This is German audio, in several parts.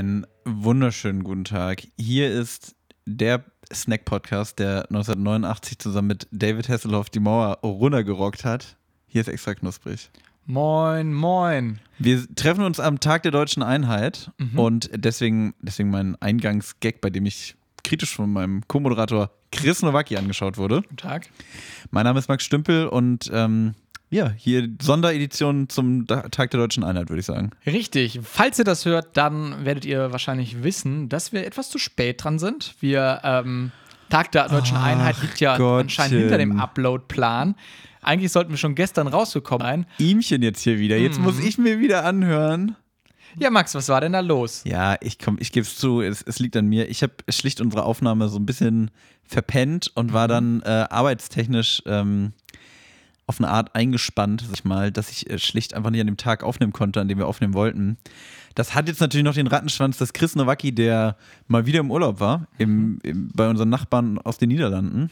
Einen wunderschönen guten Tag. Hier ist der Snack-Podcast, der 1989 zusammen mit David Hasselhoff die Mauer runtergerockt hat. Hier ist extra knusprig. Moin, moin. Wir treffen uns am Tag der deutschen Einheit Mhm. und deswegen, deswegen mein Eingangsgag, bei dem ich kritisch von meinem Co-Moderator Chris Nowacki angeschaut wurde. Guten Tag. Mein Name ist Max Stümpel und ähm, ja, hier Sonderedition zum Tag der deutschen Einheit, würde ich sagen. Richtig. Falls ihr das hört, dann werdet ihr wahrscheinlich wissen, dass wir etwas zu spät dran sind. Wir, ähm, Tag der deutschen Ach Einheit liegt ja Gottchen. anscheinend hinter dem Upload-Plan. Eigentlich sollten wir schon gestern rausgekommen sein. Ihmchen jetzt hier wieder. Jetzt Mhm. muss ich mir wieder anhören. Ja, Max, was war denn da los? Ja, ich komm, ich gebe es zu, es, es liegt an mir. Ich habe schlicht unsere Aufnahme so ein bisschen verpennt und war dann äh, arbeitstechnisch ähm, auf eine Art eingespannt, sag ich mal, dass ich äh, schlicht einfach nicht an dem Tag aufnehmen konnte, an dem wir aufnehmen wollten. Das hat jetzt natürlich noch den Rattenschwanz, dass Chris Nowacki, der mal wieder im Urlaub war, im, im, bei unseren Nachbarn aus den Niederlanden.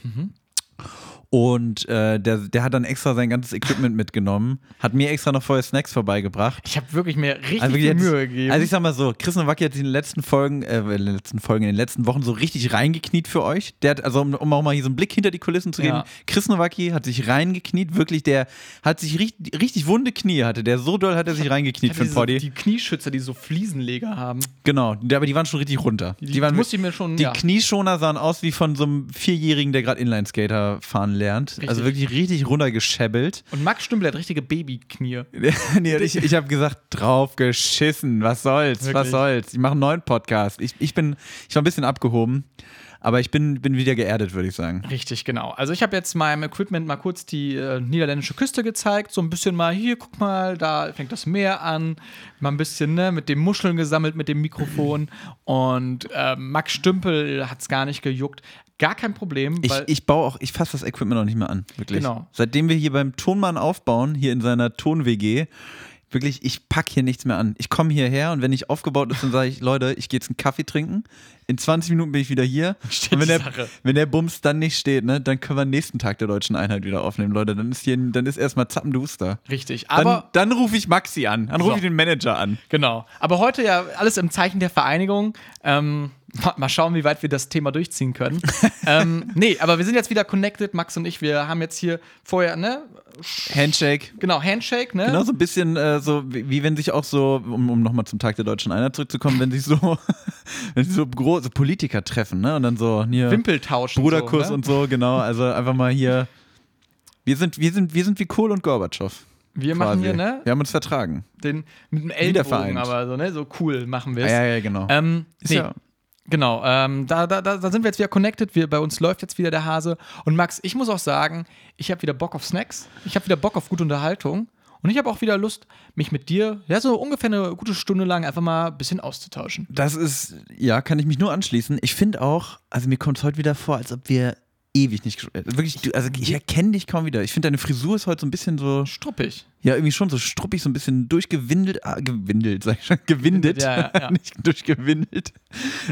Und äh, der, der hat dann extra sein ganzes Equipment mitgenommen, hat mir extra noch vorher Snacks vorbeigebracht. Ich habe wirklich mir richtig Also, viel jetzt- Mühe gegeben. also ich sag mal so, Chris Nowacki hat sich in den letzten Folgen, äh, in den letzten Folgen, in den letzten Wochen so richtig reingekniet für euch. Der hat, also um, um auch mal hier so einen Blick hinter die Kulissen zu geben, Ja. Chris Nowacki hat sich reingekniet, wirklich, der hat sich richtig, richtig wunde Knie hatte, der so doll hat er sich reingekniet für den Poddy. die Knieschützer, die so Fliesenleger haben. Genau, aber die waren schon richtig runter. Die, Die waren musste ich mir schon, die ja. Knieschoner sahen aus wie von so einem Vierjährigen, der gerade Inlineskater fahren lernt. Richtig. Also wirklich richtig runtergeschäbbelt. Und Max Stümpel hat richtige Babyknie. nee, ich ich habe gesagt, drauf geschissen. Was soll's? Was Wirklich? soll's? Ich mache einen neuen Podcast. Ich, ich, bin, ich war ein bisschen abgehoben, aber ich bin, bin wieder geerdet, würde ich sagen. Richtig, genau. Also ich habe jetzt meinem Equipment mal kurz die äh, niederländische Küste gezeigt, so ein bisschen mal hier, guck mal, da fängt das Meer an, mal ein bisschen ne, mit dem Muscheln gesammelt mit dem Mikrofon und äh, Max Stümpel hat es gar nicht gejuckt, gar kein Problem, Ich, weil ich baue auch, ich fasse das Equipment noch nicht mehr an, wirklich. Genau. Seitdem wir hier beim Tonmann aufbauen, hier in seiner Ton-WG, wirklich, ich pack hier nichts mehr an. Ich komme hierher und wenn ich aufgebaut ist, dann sage ich, Leute, ich gehe jetzt einen Kaffee trinken. In 20 Minuten bin ich wieder hier. Steht und wenn die der, Sache. wenn der Bums dann nicht steht, ne, dann können wir den nächsten Tag der deutschen Einheit wieder aufnehmen, Leute. Dann ist hier, dann ist erstmal zappenduster. richtig, Dann, aber dann rufe ich Maxi an. Dann rufe So. ich den Manager an. genau, aber heute ja alles im Zeichen der Vereinigung. Ähm, mal- schauen, wie weit wir das Thema durchziehen können. ähm, nee, aber wir sind jetzt wieder connected, Max und ich. Wir haben jetzt hier vorher, ne? Handshake. Genau, Handshake, ne? Genau, so ein bisschen äh, so, wie, wie wenn sich auch so, um, um nochmal zum Tag der deutschen Einheit zurückzukommen, wenn sich so, wenn sich so große Politiker treffen, ne? Und dann so hier Wimpeltausch. und Bruderkuss so, ne? und so, genau. Also einfach mal hier. Wir sind, wir sind, wir sind wie Kohl und Gorbatschow. Wir machen quasi. hier, ne? Wir haben uns vertragen. Den mit dem. Ellbogen, aber so, ne? So cool machen wir es. ja, ja, genau. Ähm, Ist nee, ja- Genau, ähm, da, da, da, sind wir jetzt wieder connected. Wir, bei uns läuft jetzt wieder der Hase. Und Max, ich muss auch sagen, ich habe wieder Bock auf Snacks. Ich habe wieder Bock auf gute Unterhaltung. Und ich habe auch wieder Lust, mich mit dir, ja, so ungefähr eine gute Stunde lang einfach mal ein bisschen auszutauschen. Das ist, ja, kann ich mich nur anschließen. Ich finde auch, also mir kommt es heute wieder vor, als ob wir ewig nicht, äh, wirklich, du, also ich erkenne dich kaum wieder. Ich finde, deine Frisur ist heute so ein bisschen so, Struppig. Ja, irgendwie schon so struppig, so ein bisschen durchgewindelt, ah, gewindelt, sag ich schon, gewindet, Ja, ja, ja. nicht durchgewindelt.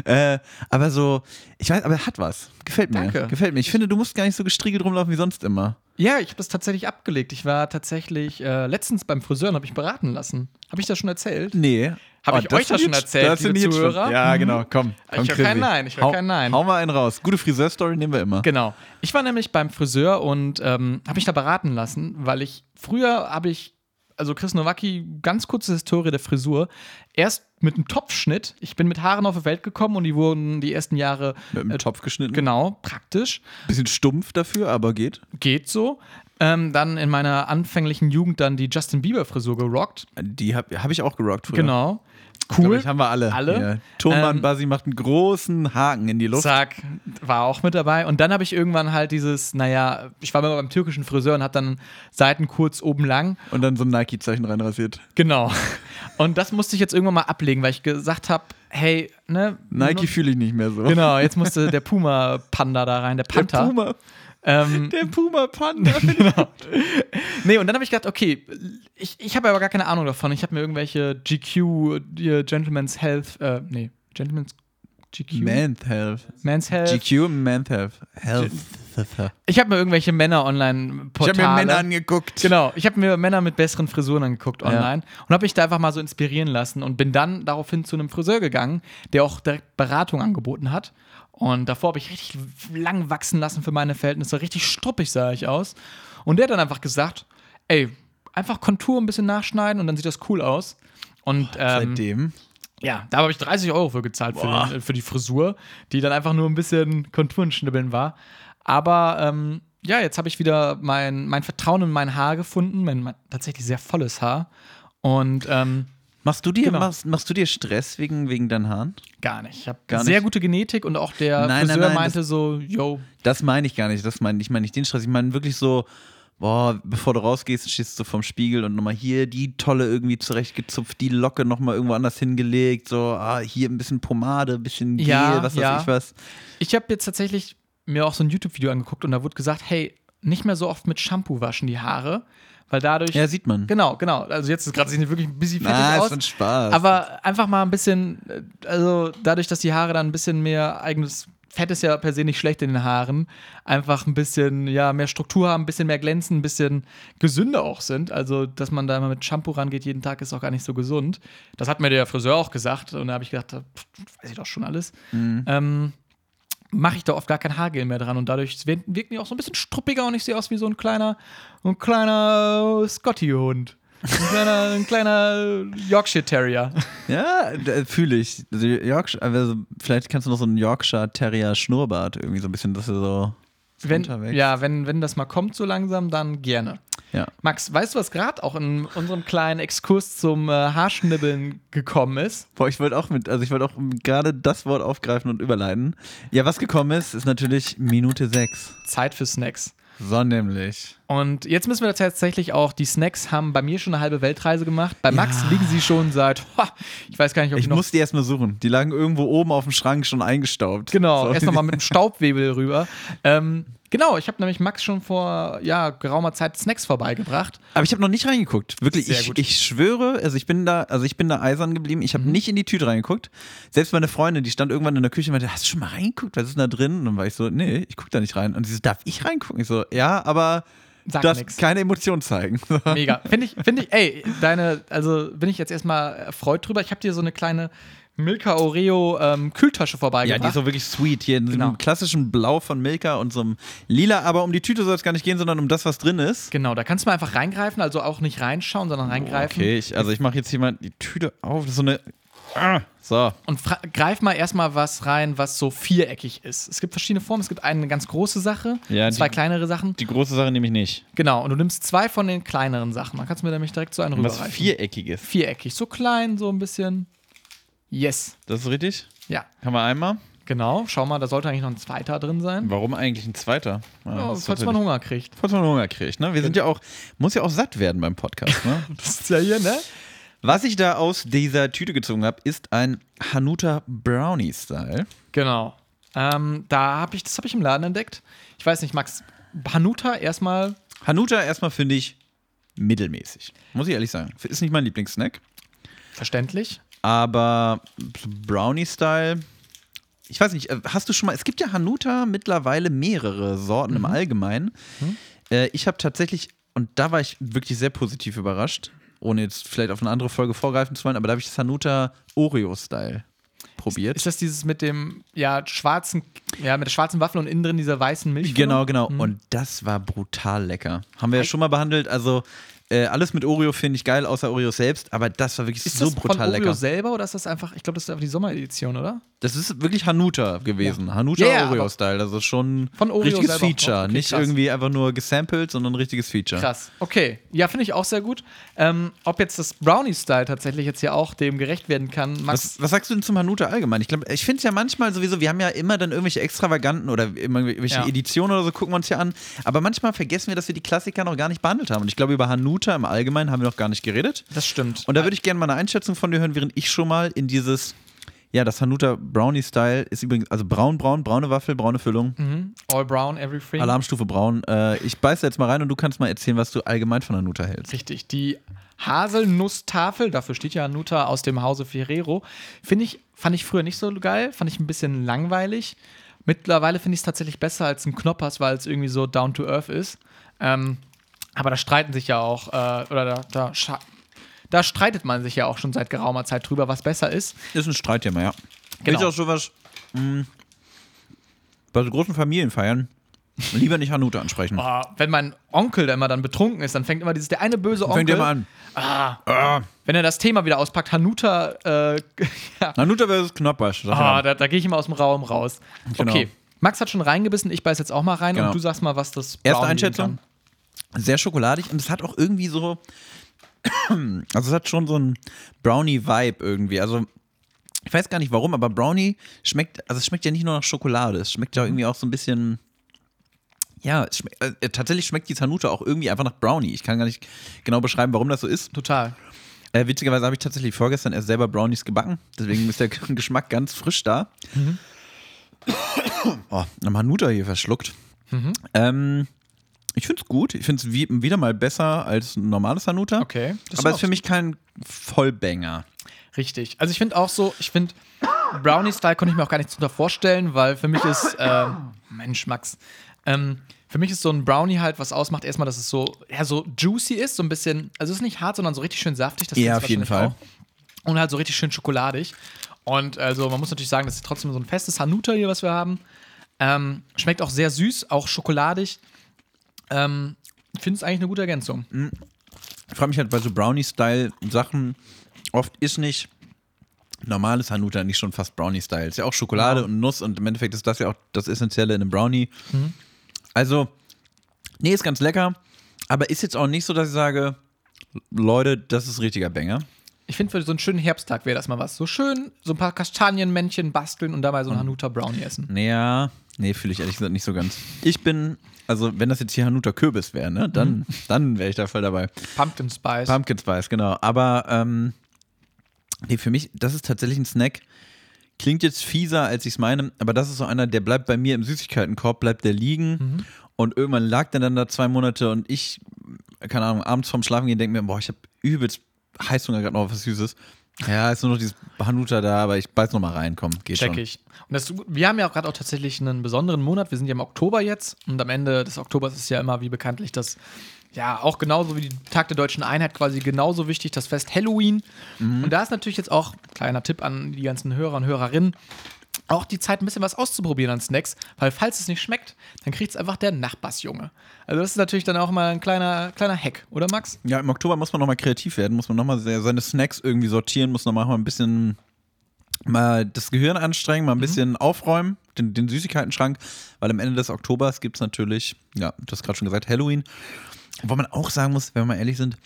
Äh, aber so, ich weiß, aber er hat was. Gefällt mir. Danke. Gefällt mir. Ich finde, du musst gar nicht so gestriegelt rumlaufen wie sonst immer. Ja, ich habe das tatsächlich abgelegt. Ich war tatsächlich äh, letztens beim Friseur und habe mich beraten lassen. Habe ich das schon erzählt? Nee. Hab ich euch das schon erzählt, das liebe ich jetzt schon- Zuhörer? Ja, Mhm. genau, komm. Ich komm, höre Chrissy. kein Nein, ich höre Hau- kein Nein. Hau mal einen raus. Gute Friseurstory nehmen wir immer. Genau. Ich war nämlich beim Friseur und ähm, habe mich da beraten lassen, weil ich früher habe ich, also Chris Nowacki, ganz kurze Historie der Frisur, erst mit einem Topfschnitt. Ich bin mit Haaren auf die Welt gekommen und die wurden die ersten Jahre Mit dem Topf geschnitten. genau praktisch. Bisschen stumpf dafür, aber geht. Geht so. Ähm, dann in meiner anfänglichen Jugend dann die Justin Bieber Frisur gerockt. Die habe hab ich auch gerockt früher. Genau. Cool. Ich, haben wir alle. Alle? Ja. Tonmann Ähm, Basi macht einen großen Haken in die Luft. Zack, war auch mit dabei. Und dann habe ich irgendwann halt dieses, naja, ich war mal beim türkischen Friseur und habe dann Seiten kurz oben lang Und dann so ein Nike-Zeichen reinrasiert. Genau. Und das musste ich jetzt irgendwann mal ablegen, weil ich gesagt habe, hey, ne? Nike fühle ich nicht mehr so. Genau, jetzt musste der Puma-Panda da rein, der Der Panther. Puma. Ähm, Der Puma-Panda. genau. Nee, und dann habe ich gedacht, okay, ich, ich habe aber gar keine Ahnung davon. Ich habe mir irgendwelche GQ, hier Gentleman's Health, äh, nee, Gentleman's GQ? Man's Health. Man's Health. GQ und Man's Health. Health. Ich habe mir irgendwelche Männer online Ich habe mir Männer angeguckt. Genau, ich habe mir Männer mit besseren Frisuren angeguckt online und habe mich da einfach mal so inspirieren lassen und bin dann daraufhin zu einem Friseur gegangen, der auch direkt Beratung angeboten hat. Und davor habe ich richtig lang wachsen lassen für meine Verhältnisse. Richtig struppig sah ich aus. Und der hat dann einfach gesagt, ey, einfach Kontur ein bisschen nachschneiden und dann sieht das cool aus. Und ähm, Seitdem. ja, da habe ich 30 Euro für gezahlt für, den, für die Frisur, die dann einfach nur ein bisschen Konturenschnibbeln war. Aber ähm, ja, jetzt habe ich wieder mein, mein Vertrauen in mein Haar gefunden, mein, mein tatsächlich sehr volles Haar. Und ähm, Machst du dir, Genau. machst, machst du dir Stress wegen, wegen deinen Haaren? gar nicht. Ich habe Gar sehr gute Genetik und auch der Nein, nein, Friseur nein, meinte so, yo, Das meine ich gar nicht. Das meine ich meine nicht den Stress. Ich meine wirklich so, boah, bevor du rausgehst, stehst du vorm Spiegel und nochmal hier die Tolle irgendwie zurechtgezupft, die Locke nochmal irgendwo anders hingelegt, so, ah, hier ein bisschen Pomade, ein bisschen Gel, Ja, was weiß ja. ich was. Ich habe jetzt tatsächlich mir auch so ein YouTube-Video angeguckt und da wurde gesagt, hey, nicht mehr so oft mit Shampoo waschen die Haare, weil dadurch. Ja, sieht man. Genau, genau. Also jetzt ist gerade sieht wirklich ein bisschen fettig Ah, aus. ist ein Spaß. Aber einfach mal ein bisschen, äh, also dadurch, dass die Haare dann ein bisschen mehr eigenes Fett ist ja per se nicht schlecht in den Haaren, einfach ein bisschen ja, mehr Struktur haben, ein bisschen mehr glänzen, ein bisschen gesünder auch sind. Also, dass man da immer mit Shampoo rangeht jeden Tag, ist auch gar nicht so gesund. Das hat mir der Friseur auch gesagt und da habe ich gedacht, pff, weiß ich doch schon alles. Ähm, mache ich da oft gar kein Haargel mehr dran und dadurch wirken wirken die auch so ein bisschen struppiger und ich sehe aus wie so ein kleiner, ein kleiner Scotty-Hund. Ein kleiner, ein kleiner Yorkshire Terrier. Ja, fühle ich. Also Yorkshire, also vielleicht kannst du noch so einen Yorkshire Terrier Schnurrbart irgendwie so ein bisschen, dass er so Wenn, ja, wenn, wenn das mal kommt so langsam, dann gerne. Ja. Max, weißt du, was gerade auch in unserem kleinen Exkurs zum äh, Haarschnibbeln gekommen ist? Boah, ich wollte auch mit, also ich wollte auch gerade das Wort aufgreifen und überleiten. Ja, was gekommen ist, ist natürlich Minute 6. Zeit für Snacks. So nämlich. Und jetzt müssen wir tatsächlich auch, die Snacks haben bei mir schon eine halbe Weltreise gemacht. Bei Max Ja. liegen sie schon seit, ha, ich weiß gar nicht, ob Ich noch. muss die erstmal suchen. Die lagen irgendwo oben auf dem Schrank schon eingestaubt. Genau, So. erst nochmal mit dem Staubwebel rüber. Ähm, genau, ich habe nämlich Max schon vor ja, geraumer Zeit Snacks vorbeigebracht. Aber ich habe noch nicht reingeguckt. Wirklich, ich, ich schwöre, also ich bin da, also ich bin da eisern geblieben. Ich habe Mhm. nicht in die Tüte reingeguckt. Selbst meine Freundin, die stand irgendwann in der Küche und meinte, hast du schon mal reingeguckt? Was ist denn da drin? Und dann war ich so, nee, ich gucke da nicht rein. Und sie so, darf ich reingucken? Ich so, ja, aber Sag darfst nix. keine Emotion zeigen. Mega. Finde ich, finde ich, ey, deine, also bin ich jetzt erstmal erfreut drüber. Ich habe dir so eine kleine Milka Oreo ähm, Kühltasche Ja, vorbeigebracht. die ist auch wirklich sweet. Hier in so Genau. einem klassischen Blau von Milka und so einem Lila. Aber um die Tüte soll es gar nicht gehen, sondern um das, was drin ist. Genau, da kannst du mal einfach reingreifen, also auch nicht reinschauen, sondern reingreifen. Okay, ich, also ich mache jetzt hier mal die Tüte auf. Das ist so eine. Ah, so. Und greif mal erstmal was rein, was so viereckig ist. Es gibt verschiedene Formen. Es gibt eine ganz große Sache, Ja, zwei die- kleinere Sachen. Die große Sache nehme ich nicht. Genau, und du nimmst zwei von den kleineren Sachen. Dann kannst du mir nämlich direkt so einen Was rüberreichen. viereckiges. Viereckig, so klein, so ein bisschen. Yes. Das ist richtig? Ja, Haben wir einmal? genau. Schau mal, da sollte eigentlich noch ein zweiter drin sein. Warum eigentlich ein zweiter? Ja, Ja, falls man Hunger kriegt. falls man Hunger kriegt. Ne? Wir sind ja auch, muss ja auch satt werden beim Podcast. Ne? Das ist ja hier, ne? Was ich da aus dieser Tüte gezogen habe, ist ein Hanuta Brownie Style. Genau. Ähm, da habe ich, das habe ich im Laden entdeckt. Ich weiß nicht, Max, Hanuta erstmal Hanuta erstmal finde ich mittelmäßig. Muss ich ehrlich sagen. Ist nicht mein Lieblingssnack. verständlich. Aber Brownie-Style, ich weiß nicht, äh, hast du schon mal, es gibt ja Hanuta mittlerweile mehrere Sorten Mhm. im Allgemeinen. Äh, ich habe tatsächlich, und da war ich wirklich sehr positiv überrascht, ohne jetzt vielleicht auf eine andere Folge vorgreifen zu wollen, aber da habe ich das Hanuta Oreo-Style probiert. Ist das dieses mit dem ja schwarzen, ja mit der schwarzen Waffel und innen drin dieser weißen Milch? Genau, genau. Mhm. Und das war brutal lecker. Haben wir ja schon mal behandelt. Also äh, alles mit Oreo finde ich geil, außer Oreo selbst. Aber das war wirklich Ist so das von brutal Oreo lecker. selber oder ist das einfach, ich glaube, das ist einfach die Sommeredition, oder? Das ist wirklich Hanuta gewesen. Hanuta Ja, ja, Oreo-Style. Also schon Von Oreo richtiges Feature. Okay, Nicht krass. irgendwie einfach nur gesampelt, sondern ein richtiges Feature. Krass. Okay. Ja, finde ich auch sehr gut. Ähm, ob jetzt das Brownie-Style tatsächlich jetzt hier auch dem gerecht werden kann, Max. Was, was sagst du denn zum Hanuta allgemein? Ich glaube, ich finde es ja manchmal sowieso, wir haben ja immer dann irgendwelche extravaganten oder irgendwelche Ja. Editionen oder so, gucken wir uns ja an. Aber manchmal vergessen wir, dass wir die Klassiker noch gar nicht behandelt haben. Und ich glaube, über Hanuta im Allgemeinen haben wir noch gar nicht geredet. Das stimmt. Und da würde ich gerne mal eine Einschätzung von dir hören, während ich schon mal in dieses, ja, das Hanuta Brownie Style ist übrigens, also braun, braun, braune Waffel, braune Füllung, Mhm. All brown, everything. Alarmstufe braun. Äh, ich beiße jetzt mal rein und du kannst mal erzählen, was du allgemein von Hanuta hältst. Richtig. Die Haselnusstafel, dafür steht ja Hanuta aus dem Hause Ferrero, finde ich, fand ich früher nicht so geil, fand ich ein bisschen langweilig. Mittlerweile finde ich es tatsächlich besser als ein Knoppers, weil es irgendwie so down to earth ist. Ähm, aber da streiten sich ja auch, äh, oder da, da, da streitet man sich ja auch schon seit geraumer Zeit drüber, was besser ist. Ist ein Streitthema, ja. Genau. Ist auch sowas, mh, bei so großen Familienfeiern lieber nicht Hanuta ansprechen. Oh, wenn mein Onkel, der immer dann betrunken ist, dann fängt immer dieses, der eine böse Onkel. Fängt mal an. Ah, Wenn er das Thema wieder auspackt, Hanuta, äh, ja. Hanuta versus Knoppers. sag Ah, da, da gehe ich immer aus dem Raum raus. Genau. Okay. Max hat schon reingebissen, ich beiß jetzt auch mal rein Genau. und du sagst mal, was das Erste Einschätzung? kann. Sehr schokoladig und es hat auch irgendwie so. Also, es hat schon so einen Brownie-Vibe irgendwie. Also, ich weiß gar nicht warum, aber Brownie schmeckt. Also, es schmeckt ja nicht nur nach Schokolade. Es schmeckt ja irgendwie auch so ein bisschen. Ja, es schmeckt, äh, tatsächlich schmeckt die Hanuta auch irgendwie einfach nach Brownie. Ich kann gar nicht genau beschreiben, warum das so ist. Total. Äh, witzigerweise habe ich tatsächlich vorgestern erst selber Brownies gebacken. Deswegen ist der Geschmack ganz frisch da. Oh, am Hanuta hier verschluckt. Ähm, ich finde es gut. Ich finde es wie, wieder mal besser als ein normales Hanuta. Okay. Das Aber ist ist für mich kein Vollbanger. Richtig. Also ich finde auch so, ich finde, Brownie-Style konnte ich mir auch gar nichts drunter vorstellen, weil für mich ist, äh, Mensch, Max, ähm, für mich ist so ein Brownie halt, was ausmacht, erstmal, dass es so, ja, so juicy ist, so ein bisschen, also es ist nicht hart, sondern so richtig schön saftig. Das Ja, auf jeden Fall. Auch. Und halt so richtig schön schokoladig. Und also man muss natürlich sagen, das ist trotzdem so ein festes Hanuta hier, was wir haben. Ähm, schmeckt auch sehr süß, auch schokoladig. Ähm, ich finde es eigentlich eine gute Ergänzung. Ich frage mich halt bei so Brownie-Style-Sachen, oft ist nicht normales Hanuta nicht schon fast Brownie-Style. Ist ja auch Schokolade Genau. und Nuss und im Endeffekt ist das ja auch das Essentielle in einem Brownie. Also, nee, ist ganz lecker, aber ist jetzt auch nicht so, dass ich sage, Leute, das ist richtiger Banger. Ich finde, für so einen schönen Herbsttag wäre das mal was. So schön, so ein paar Kastanienmännchen basteln und dabei so ein Hanuta Brownie essen. Naja, nee, fühle ich ehrlich gesagt nicht so ganz. Ich bin, also wenn das jetzt hier Hanuta Kürbis wäre, ne, dann, dann wäre ich da voll dabei. Pumpkin Spice. Pumpkin Spice, genau. Aber ähm, nee, für mich, das ist tatsächlich ein Snack. Klingt jetzt fieser, als ich es meine, aber das ist so einer, der bleibt bei mir im Süßigkeitenkorb, bleibt der liegen und irgendwann lag der dann da zwei Monate und ich, keine Ahnung, abends vorm Schlafen gehen, denke mir, boah, ich habe übelst Heißhunger gerade noch auf was Süßes. Ja, ist nur noch dieses Hanuta da, aber ich beiß noch mal rein, komm, geht Check schon. ich. Und das, wir haben ja auch gerade auch tatsächlich einen besonderen Monat. Wir sind ja im Oktober jetzt und am Ende des Oktobers ist ja immer wie bekanntlich das, ja, auch genauso wie die Tag der Deutschen Einheit quasi genauso wichtig, das Fest Halloween. Und da ist natürlich jetzt auch, kleiner Tipp an die ganzen Hörer und Hörerinnen, auch die Zeit, ein bisschen was auszuprobieren an Snacks, weil falls es nicht schmeckt, dann kriegt es einfach der Nachbarsjunge. Also das ist natürlich dann auch mal ein kleiner, kleiner Hack, oder Max? Ja, im Oktober muss man noch mal kreativ werden, muss man noch mal se- seine Snacks irgendwie sortieren, muss noch mal ein bisschen mal das Gehirn anstrengen, mal ein bisschen aufräumen, den, den Süßigkeitenschrank, weil am Ende des Oktobers gibt es natürlich, ja, du hast gerade schon gesagt, Halloween. Wo man auch sagen muss, wenn wir mal ehrlich sind,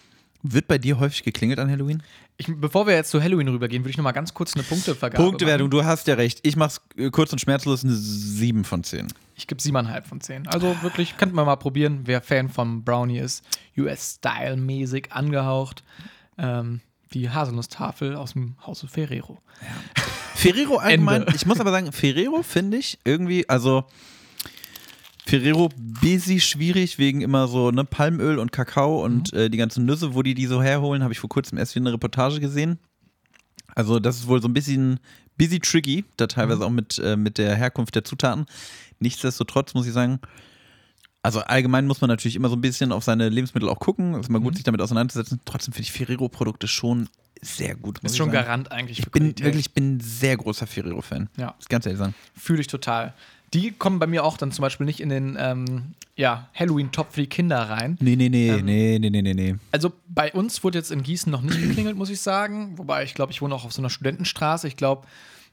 wird bei dir häufig geklingelt an Halloween? Ich, bevor wir jetzt zu Halloween rübergehen, würde ich noch mal ganz kurz eine Punktevergabe Punktewertung, machen. du hast ja recht. Ich mach's äh, kurz und schmerzlos eine 7 von 10. Ich gebe siebeneinhalb von zehn. Also wirklich, könnte man mal probieren, wer Fan vom Brownie ist. US-Style-mäßig angehaucht. Ähm, die Haselnusstafel aus dem Hause Ferrero. Ferrero allgemein, ich muss aber sagen, Ferrero finde ich irgendwie, also Ferrero busy schwierig wegen immer so ne, Palmöl und Kakao und äh, die ganzen Nüsse, wo die die so herholen, habe ich vor kurzem erst wieder eine Reportage gesehen. Also das ist wohl so ein bisschen busy tricky, da teilweise auch mit, äh, mit der Herkunft der Zutaten. Nichtsdestotrotz muss ich sagen, also allgemein muss man natürlich immer so ein bisschen auf seine Lebensmittel auch gucken, es ist immer gut, sich damit auseinanderzusetzen. Trotzdem finde ich Ferrero-Produkte schon sehr gut. Ist schon sagen. Garant eigentlich für Ich bin Qualität. wirklich ich bin ein sehr großer Ferrero-Fan. Ja. Ich ganz ehrlich sagen. Fühle ich total. Die kommen bei mir auch dann zum Beispiel nicht in den ähm, ja, Halloween-Top für die Kinder rein. Nee, nee, nee, Ähm, nee, nee, nee, nee, nee. Also bei uns wurde jetzt in Gießen noch nicht geklingelt, muss ich sagen. Wobei ich glaube, ich wohne auch auf so einer Studentenstraße. Ich glaube,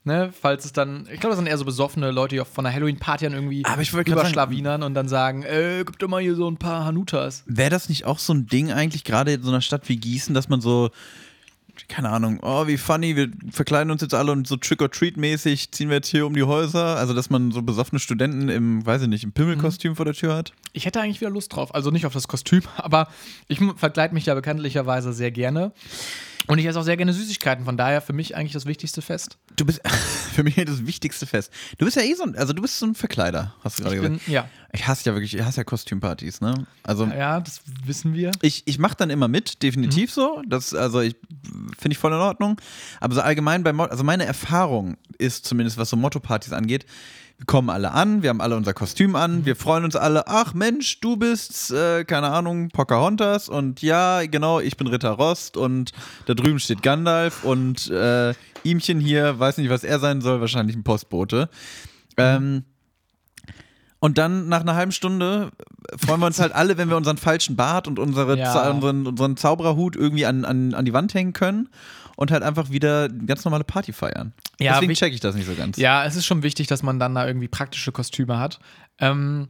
ne, falls es dann, ich glaube, das sind eher so besoffene Leute, die auch von einer Halloween-Party dann irgendwie Aber ich überschlawinern und dann sagen, äh, gib doch mal hier so ein paar Hanutas. Wäre das nicht auch so ein Ding eigentlich, gerade in so einer Stadt wie Gießen, dass man so, keine Ahnung, oh, wie funny, wir verkleiden uns jetzt alle und so Trick-or-Treat-mäßig ziehen wir jetzt hier um die Häuser. Also, dass man so besoffene Studenten im, weiß ich nicht, im Pimmelkostüm vor der Tür hat. Ich hätte eigentlich wieder Lust drauf. Also nicht auf das Kostüm, aber ich verkleide mich ja bekanntlicherweise sehr gerne. Und ich esse auch sehr gerne Süßigkeiten. Von daher für mich eigentlich das wichtigste Fest. Du bist für mich das wichtigste Fest. Du bist ja eh so ein, also du bist so ein Verkleider, hast du gerade Ich gesagt. bin, ja, Ich hasse ja wirklich, ich hasse ja Kostümpartys, ne? Also, ja, das wissen wir. ich, ich mache dann immer mit, definitiv so. Das, also ich finde ich voll in Ordnung. Aber so allgemein bei Motto, also meine Erfahrung ist zumindest, was so Motto-Partys angeht, Wir kommen alle an, wir haben alle unser Kostüm an, wir freuen uns alle. Ach Mensch, du bist, äh, keine Ahnung, Pocahontas und ja, genau, ich bin Ritter Rost und da drüben steht Gandalf und äh, ihmchen hier, weiß nicht, was er sein soll, wahrscheinlich ein Postbote. Ähm, und dann nach einer halben Stunde freuen wir uns halt alle, wenn wir unseren falschen Bart und unsere, Ja. Unseren, unseren Zaubererhut irgendwie an, an, an die Wand hängen können und halt einfach wieder ganz normale Party feiern. Ja, Deswegen wie- check ich das nicht so ganz. Ja, es ist schon wichtig, dass man dann da irgendwie praktische Kostüme hat. Ähm,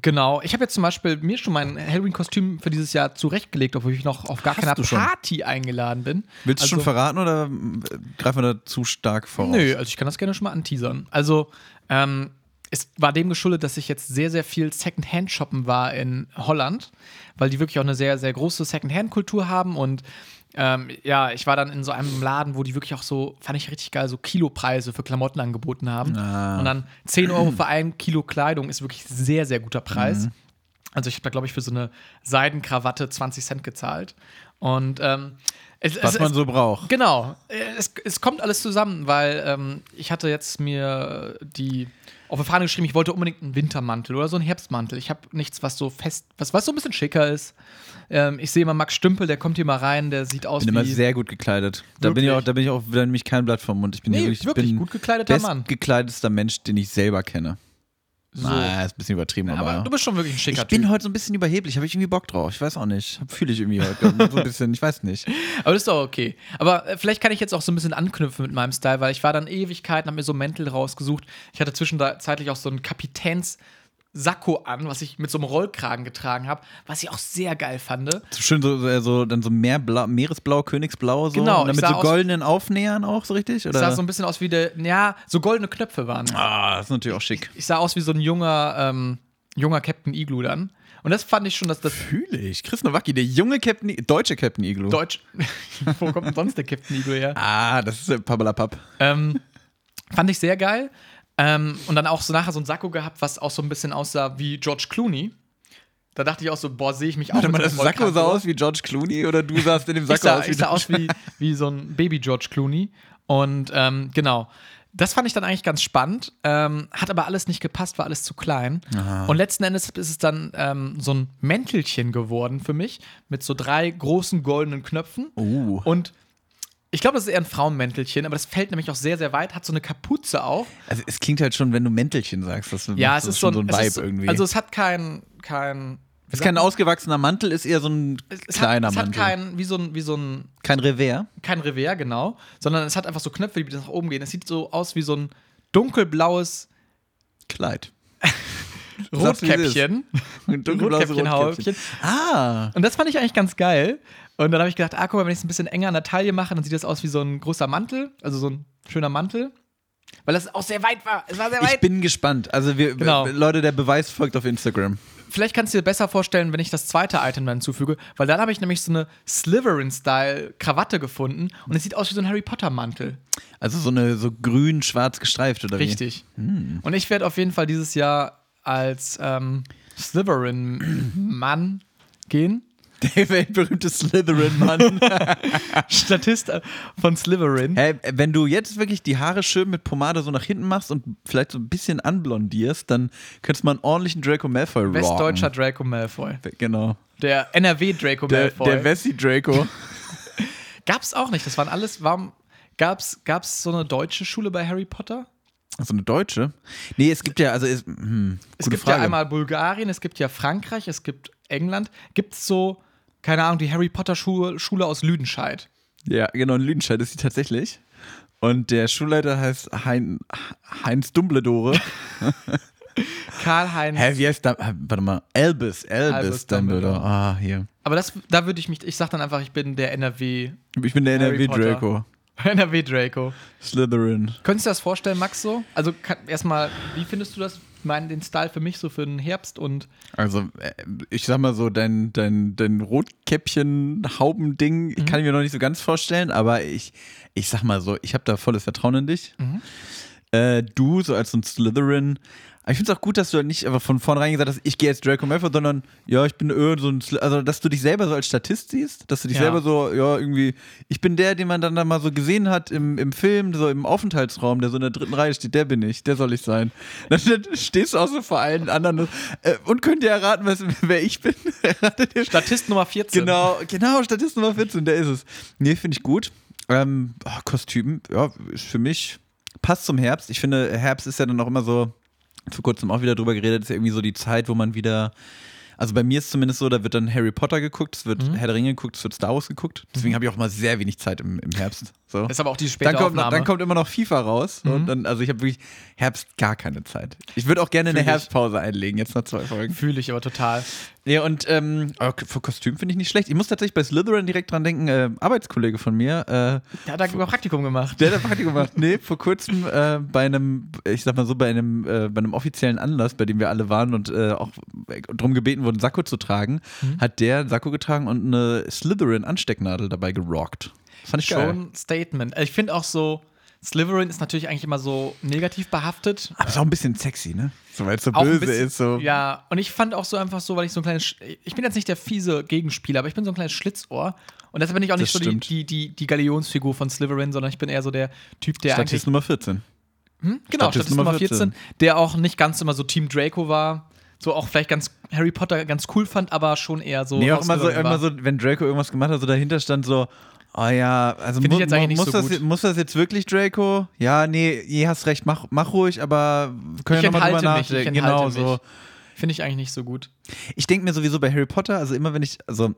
genau. Ich habe jetzt zum Beispiel mir schon mein Halloween-Kostüm für dieses Jahr zurechtgelegt, obwohl ich noch auf gar keiner? Party eingeladen bin. Willst du Also- schon verraten oder äh, greifen wir da zu stark voraus? Nö, also ich kann das gerne schon mal anteasern. Also, ähm, es war dem geschuldet, dass ich jetzt sehr, sehr viel Secondhand-Shoppen war in Holland, weil die wirklich auch eine sehr, sehr große Secondhand-Kultur haben und ähm, ja, ich war dann in so einem Laden, wo die wirklich auch so, fand ich richtig geil, so Kilopreise für Klamotten angeboten haben. Ah. Und dann 10 Euro für ein Kilo Kleidung ist wirklich sehr, sehr guter Preis. Mhm. Also ich habe da, glaube ich, für so eine Seidenkrawatte 20 Cent gezahlt. Und ähm, es, Was es, man so braucht. Genau. Es, es kommt alles zusammen, weil ähm, ich hatte jetzt mir die auf die Fahne geschrieben, ich wollte unbedingt einen Wintermantel oder so einen Herbstmantel. Ich habe nichts, was so fest, was, was so ein bisschen schicker ist. Ähm, ich sehe immer Max Stümpel, der kommt hier mal rein, der sieht aus Ich bin immer wie sehr gut gekleidet. Da bin ich auch, da bin ich auch wieder nämlich kein Blatt vom Mund. Ich bin Nee, hier wirklich, ich bin gut gekleideter Mann. bestgekleidetster Mensch, den ich selber kenne. So. Na, ist ein bisschen übertrieben, aber, aber du bist schon wirklich ein schicker ich bin Typ. heute so ein bisschen überheblich, habe ich irgendwie Bock drauf. Ich weiß auch nicht. Fühle ich irgendwie heute. so ein bisschen, ich weiß nicht. Aber das ist doch okay. Aber äh, vielleicht kann ich jetzt auch so ein bisschen anknüpfen mit meinem Style, weil ich war dann Ewigkeiten, habe mir so Mäntel rausgesucht. Ich hatte zwischenzeitlich auch so einen Kapitäns-Sakko an, was ich mit so einem Rollkragen getragen habe, was ich auch sehr geil fand. So schön so, so, so dann so Meerblau, Meeresblau, Königsblau so. Genau, Und dann ich mit so aus- goldenen Aufnähern auch so richtig? Oder? sah so ein bisschen aus wie der, ja, so goldene Knöpfe waren. ah, das ist natürlich auch schick. Ich sah aus wie so ein junger, ähm, junger Captain Igloo dann. Und das fand ich schon, dass das Fühle ich. Chris Nowacki, der junge Captain, deutsche Captain Igloo. Deutsch. Wo kommt denn sonst der Captain Igloo her? ah, das ist äh, Pabalapap. Ähm, fand ich sehr geil. Ähm, und dann auch so nachher so ein Sakko gehabt, was auch so ein bisschen aussah wie George Clooney. Da dachte ich auch so, boah, sehe ich mich auch Warte mal, das Sakko sah aus wie George Clooney oder du sahst in dem Sakko aus wie ich sah aus wie, wie so ein Baby George Clooney. Und ähm, genau. Das fand ich dann eigentlich ganz spannend. Ähm, hat aber alles nicht gepasst, war alles zu klein. Und letzten Endes ist es dann ähm, so ein Mäntelchen geworden für mich mit so drei großen goldenen Knöpfen. Uh. Und ich glaube, das ist eher ein Frauenmäntelchen, aber das fällt nämlich auch sehr, sehr weit, hat so eine Kapuze auch. Also es klingt halt schon, wenn du Mäntelchen sagst, das Ja, es das ist so schon ein, so ein es Vibe so- irgendwie. Also es hat kein, kein es ist kein ausgewachsener Mantel, ist eher so ein es, es kleiner hat, es hat Mantel. kein, wie so ein, wie so ein kein Revers. kein Revers, genau, sondern es hat einfach so Knöpfe, die nach oben gehen. Es sieht so aus wie so ein dunkelblaues Kleid. sagst, wie es ist. Rotkäppchen. Rotkäppchen-Häubchen. Ah. Und das fand ich eigentlich ganz geil. Und dann habe ich gedacht, ah, guck mal, wenn ich es ein bisschen enger an der Taille mache, dann sieht das aus wie so ein großer Mantel, also so ein schöner Mantel. Weil das auch sehr weit war. Es war sehr Ich weit. bin gespannt. Also wir, Genau. Leute, der Beweis folgt auf Instagram. Vielleicht kannst du dir besser vorstellen, wenn ich das zweite Item dann hinzufüge, weil dann habe ich nämlich so eine Slytherin-Style-Krawatte gefunden und es sieht aus wie so ein Harry Potter-Mantel. Also so eine so grün-schwarz gestreift oder Richtig. Hm. Und ich werde auf jeden Fall dieses Jahr als ähm, Slytherin-Mann gehen. Der weltberühmte Slytherin-Mann. Statist äh, von Slytherin. Hä, wenn du jetzt wirklich die Haare schön mit Pomade so nach hinten machst und vielleicht so ein bisschen anblondierst, dann könntest du mal einen ordentlichen Draco Malfoy rocken. Westdeutscher Draco Malfoy. Genau. Der NRW Draco Der, Malfoy. der Wessi Draco. Gab's auch nicht. Das waren alles. Warum gab's, gab's so eine deutsche Schule bei Harry Potter? So eine Deutsche? Nee, es gibt ja, also es, hm, Es gibt Frage. ja einmal Bulgarien, es gibt ja Frankreich, es gibt England. Gibt es so, keine Ahnung, die Harry Potter Schule, Schule aus Lüdenscheid? Ja, genau, in Lüdenscheid ist sie tatsächlich. Und der Schulleiter heißt hein, Heinz Dumbledore. Karl-Heinz. Hä, wie heißt da? Warte mal. Albus, Albus Dumbledore. Dumbledore. Ah, hier. Aber das, da würde ich mich, ich sag dann einfach, ich bin der NRW, Ich bin der NRW. Draco. NRW Draco. Slytherin. Könntest du dir das vorstellen, Max, so? Also erstmal, wie findest du das? Mein, den Style für mich so für den Herbst und Also, äh, ich sag mal so, dein, dein, dein Rotkäppchen-Haubending Mhm. kann ich mir noch nicht so ganz vorstellen, aber ich, ich sag mal so, ich habe da volles Vertrauen in dich. Mhm. Äh, du, so als so ein Slytherin. Aber ich finde es auch gut, dass du halt nicht einfach von vornherein gesagt hast, ich gehe jetzt Draco Malfoy, sondern ja, ich bin irgend so ein, Sly also dass du dich selber so als Statist siehst, dass du dich Ja. selber so, ja, irgendwie, ich bin der, den man dann da mal so gesehen hat im, im Film, so im Aufenthaltsraum, der so in der dritten Reihe steht, der bin ich, der soll ich sein. Dann, dann stehst du auch so vor allen anderen äh, und könnt ihr erraten, was, wer ich bin? Statist Nummer 14. Genau, genau, Statist Nummer 14, der ist es. Nee, finde ich gut. Ähm, oh, Kostüm, ja, ist für mich, passt zum Herbst. Ich finde, Herbst ist ja dann auch immer so, vor kurzem auch wieder drüber geredet, ist ja irgendwie so die Zeit, wo man wieder, also bei mir ist zumindest so, da wird dann Harry Potter geguckt, es wird Herr der Ringe geguckt, es wird Star Wars geguckt. Deswegen habe ich auch mal sehr wenig Zeit im, im Herbst. So. Das ist aber auch die späte Dann kommt, Aufnahme. dann kommt immer noch FIFA raus. Und dann, also ich habe wirklich Herbst gar keine Zeit. Ich würde auch gerne Fühl eine ich. Herbstpause einlegen, jetzt nach zwei Folgen. Fühle ich aber total. Ja, und ähm, aber für Kostüm finde ich nicht schlecht. Ich muss tatsächlich bei Slytherin direkt dran denken, äh, Arbeitskollege von mir, äh, Der hat da über Praktikum gemacht. der hat ein Praktikum gemacht. Nee, vor kurzem äh, bei einem, ich sag mal so, bei einem, äh, bei einem offiziellen Anlass, bei dem wir alle waren und äh, auch darum gebeten wurden, Sakko zu tragen, hat der einen Sakko getragen und eine Slytherin-Anstecknadel dabei gerockt. Fand ich geil. Schon ein Statement. Also Ich finde auch so, Slytherin ist natürlich eigentlich immer so negativ behaftet. Aber ist auch ein bisschen sexy, ne? So, weil es so Auch böse bisschen- ist. So. Ja, und ich fand auch so einfach so, weil ich so ein kleines, Sch- ich bin jetzt nicht der fiese Gegenspieler, aber ich bin so ein kleines Schlitzohr. Und deshalb bin ich auch nicht Das so die, die, die, die Galionsfigur von Slytherin, sondern ich bin eher so der Typ, der Statist Nummer 14. eigentlich, hm? genau, Statist Statist Nummer Nummer 14, der auch nicht ganz immer so Team Draco war, so auch vielleicht ganz Harry Potter ganz cool fand, aber schon eher so. Nee, auch immer so, immer so, wenn Draco irgendwas gemacht hat, so dahinter stand so, oh ja, also mu- muss, so das, muss das jetzt wirklich Draco? Ja, nee, je hast recht, mach, mach ruhig, aber wir können ja nochmal drüber mich, nachdenken. Genau so. Finde ich eigentlich nicht so gut. Ich denke mir sowieso bei Harry Potter, also immer wenn ich, also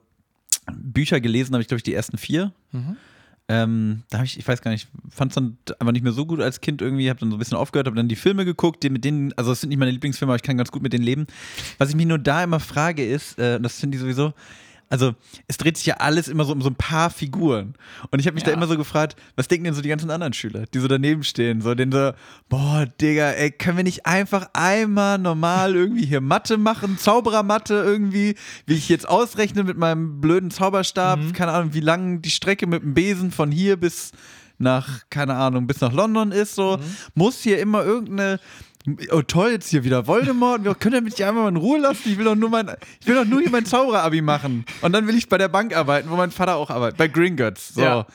Bücher gelesen habe ich, glaube ich, die ersten vier. Mhm. Ähm, da habe ich, ich weiß gar nicht, fand es dann einfach nicht mehr so gut als Kind irgendwie, habe dann so ein bisschen aufgehört, habe dann die Filme geguckt, die mit denen, also es sind nicht meine Lieblingsfilme, aber ich kann ganz gut mit denen leben. Was ich mich nur da immer frage ist, äh, und das finde ich sowieso, also es dreht sich ja alles immer so um so ein paar Figuren. Und ich habe mich da Ja. immer so gefragt, was denken denn so die ganzen anderen Schüler, die so daneben stehen, so den so, boah, Digga, ey, können wir nicht einfach einmal normal irgendwie hier Mathe machen, Zauberermathe irgendwie, wie ich jetzt ausrechne mit meinem blöden Zauberstab, Mhm. keine Ahnung, wie lang die Strecke mit dem Besen von hier bis nach, keine Ahnung, bis nach London ist, so, Mhm. muss hier immer irgendeine Oh toll, jetzt hier wieder Voldemort. Wir können mich einfach mal in Ruhe lassen. Ich will doch nur mein, ich will doch nur hier mein Zauberer-Abi machen. Und dann will ich bei der Bank arbeiten, wo mein Vater auch arbeitet. Bei Gringotts. So. Ja.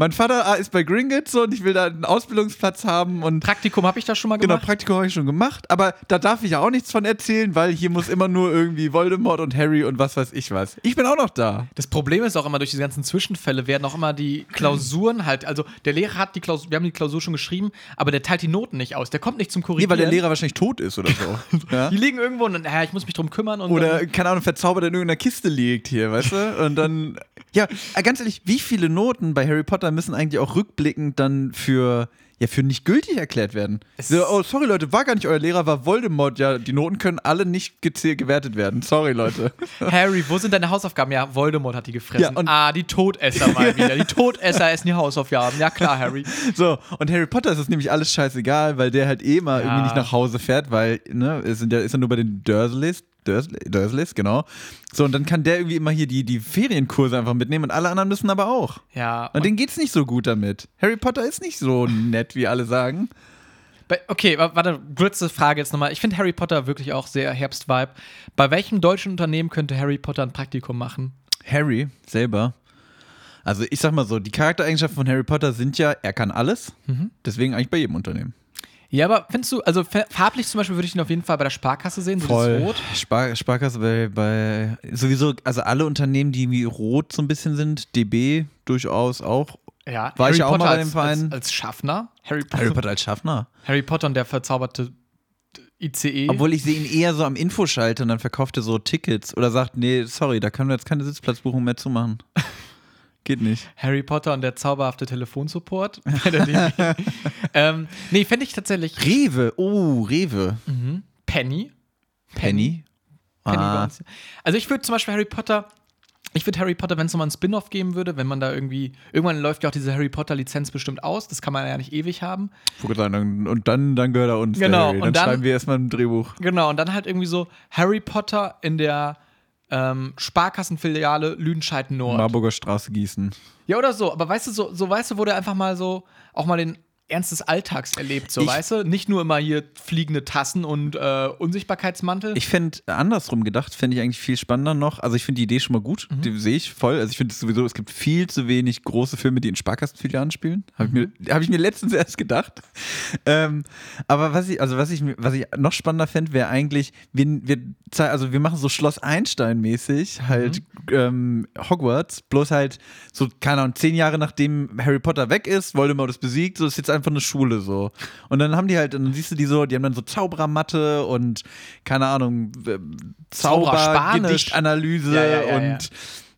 Mein Vater ah, ist bei Gringotts so und ich will da einen Ausbildungsplatz haben und Praktikum habe ich da schon mal Genau, gemacht. Praktikum habe ich schon gemacht, aber da darf ich ja auch nichts von erzählen, weil hier muss immer nur irgendwie Voldemort und Harry und was weiß ich was. Ich bin auch noch da. Das Problem ist auch immer, durch diese ganzen Zwischenfälle werden auch immer die Klausuren halt, also der Lehrer hat die Klausur, wir haben die Klausur schon geschrieben, aber der teilt die Noten nicht aus. Der kommt nicht zum Nee, Korrigieren. weil der Lehrer wahrscheinlich tot ist oder so. ja? Die liegen irgendwo und dann, ja, ich muss mich drum kümmern und Oder, keine Ahnung, verzaubert in irgendeiner Kiste liegt hier, weißt du? Und dann, ja, äh, ganz ehrlich, wie viele Noten bei Harry Potter müssen eigentlich auch rückblickend dann für, ja, für nicht gültig erklärt werden? So, oh, sorry Leute, war gar nicht euer Lehrer, war Voldemort. Ja, die Noten können alle nicht gezählt, gewertet werden. Sorry Leute. Harry, wo sind deine Hausaufgaben? Ja, Voldemort hat die gefressen. Ja, ah, die Todesser mal wieder. Die Todesser essen die Hausaufgaben. Ja klar, Harry. So, und Harry Potter ist es nämlich alles scheißegal, weil der halt eh mal Ja. irgendwie nicht nach Hause fährt, weil, ne, sind ja, ist ja nur bei den Dursleys. Dursley, Dursleys, genau. So, und dann kann der irgendwie immer hier die, die Ferienkurse einfach mitnehmen und alle anderen müssen aber auch. Ja. Und denen geht's nicht so gut damit. Harry Potter ist nicht so nett, wie alle sagen. Okay, wa- warte, kurze Frage jetzt nochmal. Ich finde Harry Potter wirklich auch sehr Herbst-Vibe. Bei welchem deutschen Unternehmen könnte Harry Potter ein Praktikum machen? Harry selber. Also ich sag mal so, die Charaktereigenschaften von Harry Potter sind ja, er kann alles. Deswegen eigentlich bei jedem Unternehmen. Ja, aber findest du, also fa- farblich zum Beispiel würde ich ihn auf jeden Fall bei der Sparkasse sehen, so das Rot. Spar Sparkasse bei, bei sowieso, also alle Unternehmen, die wie rot so ein bisschen sind, DB durchaus auch. Ja, War ich ja auch mal bei als, dem Verein. Als, als Schaffner. Harry, Harry Potter als Schaffner. Harry Potter und der verzauberte ICE. Obwohl ich sehe ihn eher so am Infoschalter und dann verkauft er so Tickets oder sagt, nee, sorry, da können wir jetzt keine Sitzplatzbuchung mehr zumachen. Geht nicht. Harry Potter und der zauberhafte Telefonsupport. ähm, nee, fände ich tatsächlich Rewe, oh, Rewe. Mhm. Penny. Penny. Penny Ah, uns. Also ich würde zum Beispiel Harry Potter, ich würde Harry Potter, wenn es nochmal einen Spin-off geben würde, wenn man da irgendwie, irgendwann läuft ja auch diese Harry Potter-Lizenz bestimmt aus, das kann man ja nicht ewig haben. und dann, dann gehört er uns. Genau. Dann, und dann- schreiben wir erstmal ein Drehbuch. Genau, und dann halt irgendwie so Harry Potter in der ähm, Sparkassenfiliale Lüdenscheid Nord. Marburger Straße Gießen. Ja, oder so, aber weißt du, so, so weißt du, wo der einfach mal so, auch mal den Ernst des Alltags erlebt, so Ich- weißt du? Nicht nur immer hier fliegende Tassen und äh, Unsichtbarkeitsmantel. Ich fände, andersrum gedacht, fände ich eigentlich viel spannender noch. Also ich finde die Idee schon mal gut, Mhm. die sehe ich voll. Also ich finde es sowieso, es gibt viel zu wenig große Filme, die in Sparkassenfilialen spielen. Habe ich, Mhm. mir- hab ich mir letztens erst gedacht. Ähm, aber was ich, also was ich, was ich noch spannender fände, wäre eigentlich, wir, wir, also wir machen so Schloss Einstein-mäßig halt Mhm. ähm, Hogwarts, bloß halt so, keine Ahnung, zehn Jahre nachdem Harry Potter weg ist, Voldemort ist besiegt, so ist jetzt einfach eine Schule so. Und dann haben die halt, und dann siehst du die so, die haben dann so Zauberermatte und keine Ahnung, äh, Zauberer Zauber, Spanisch. Gedichtanalyse Ja, ja, ja, und ja.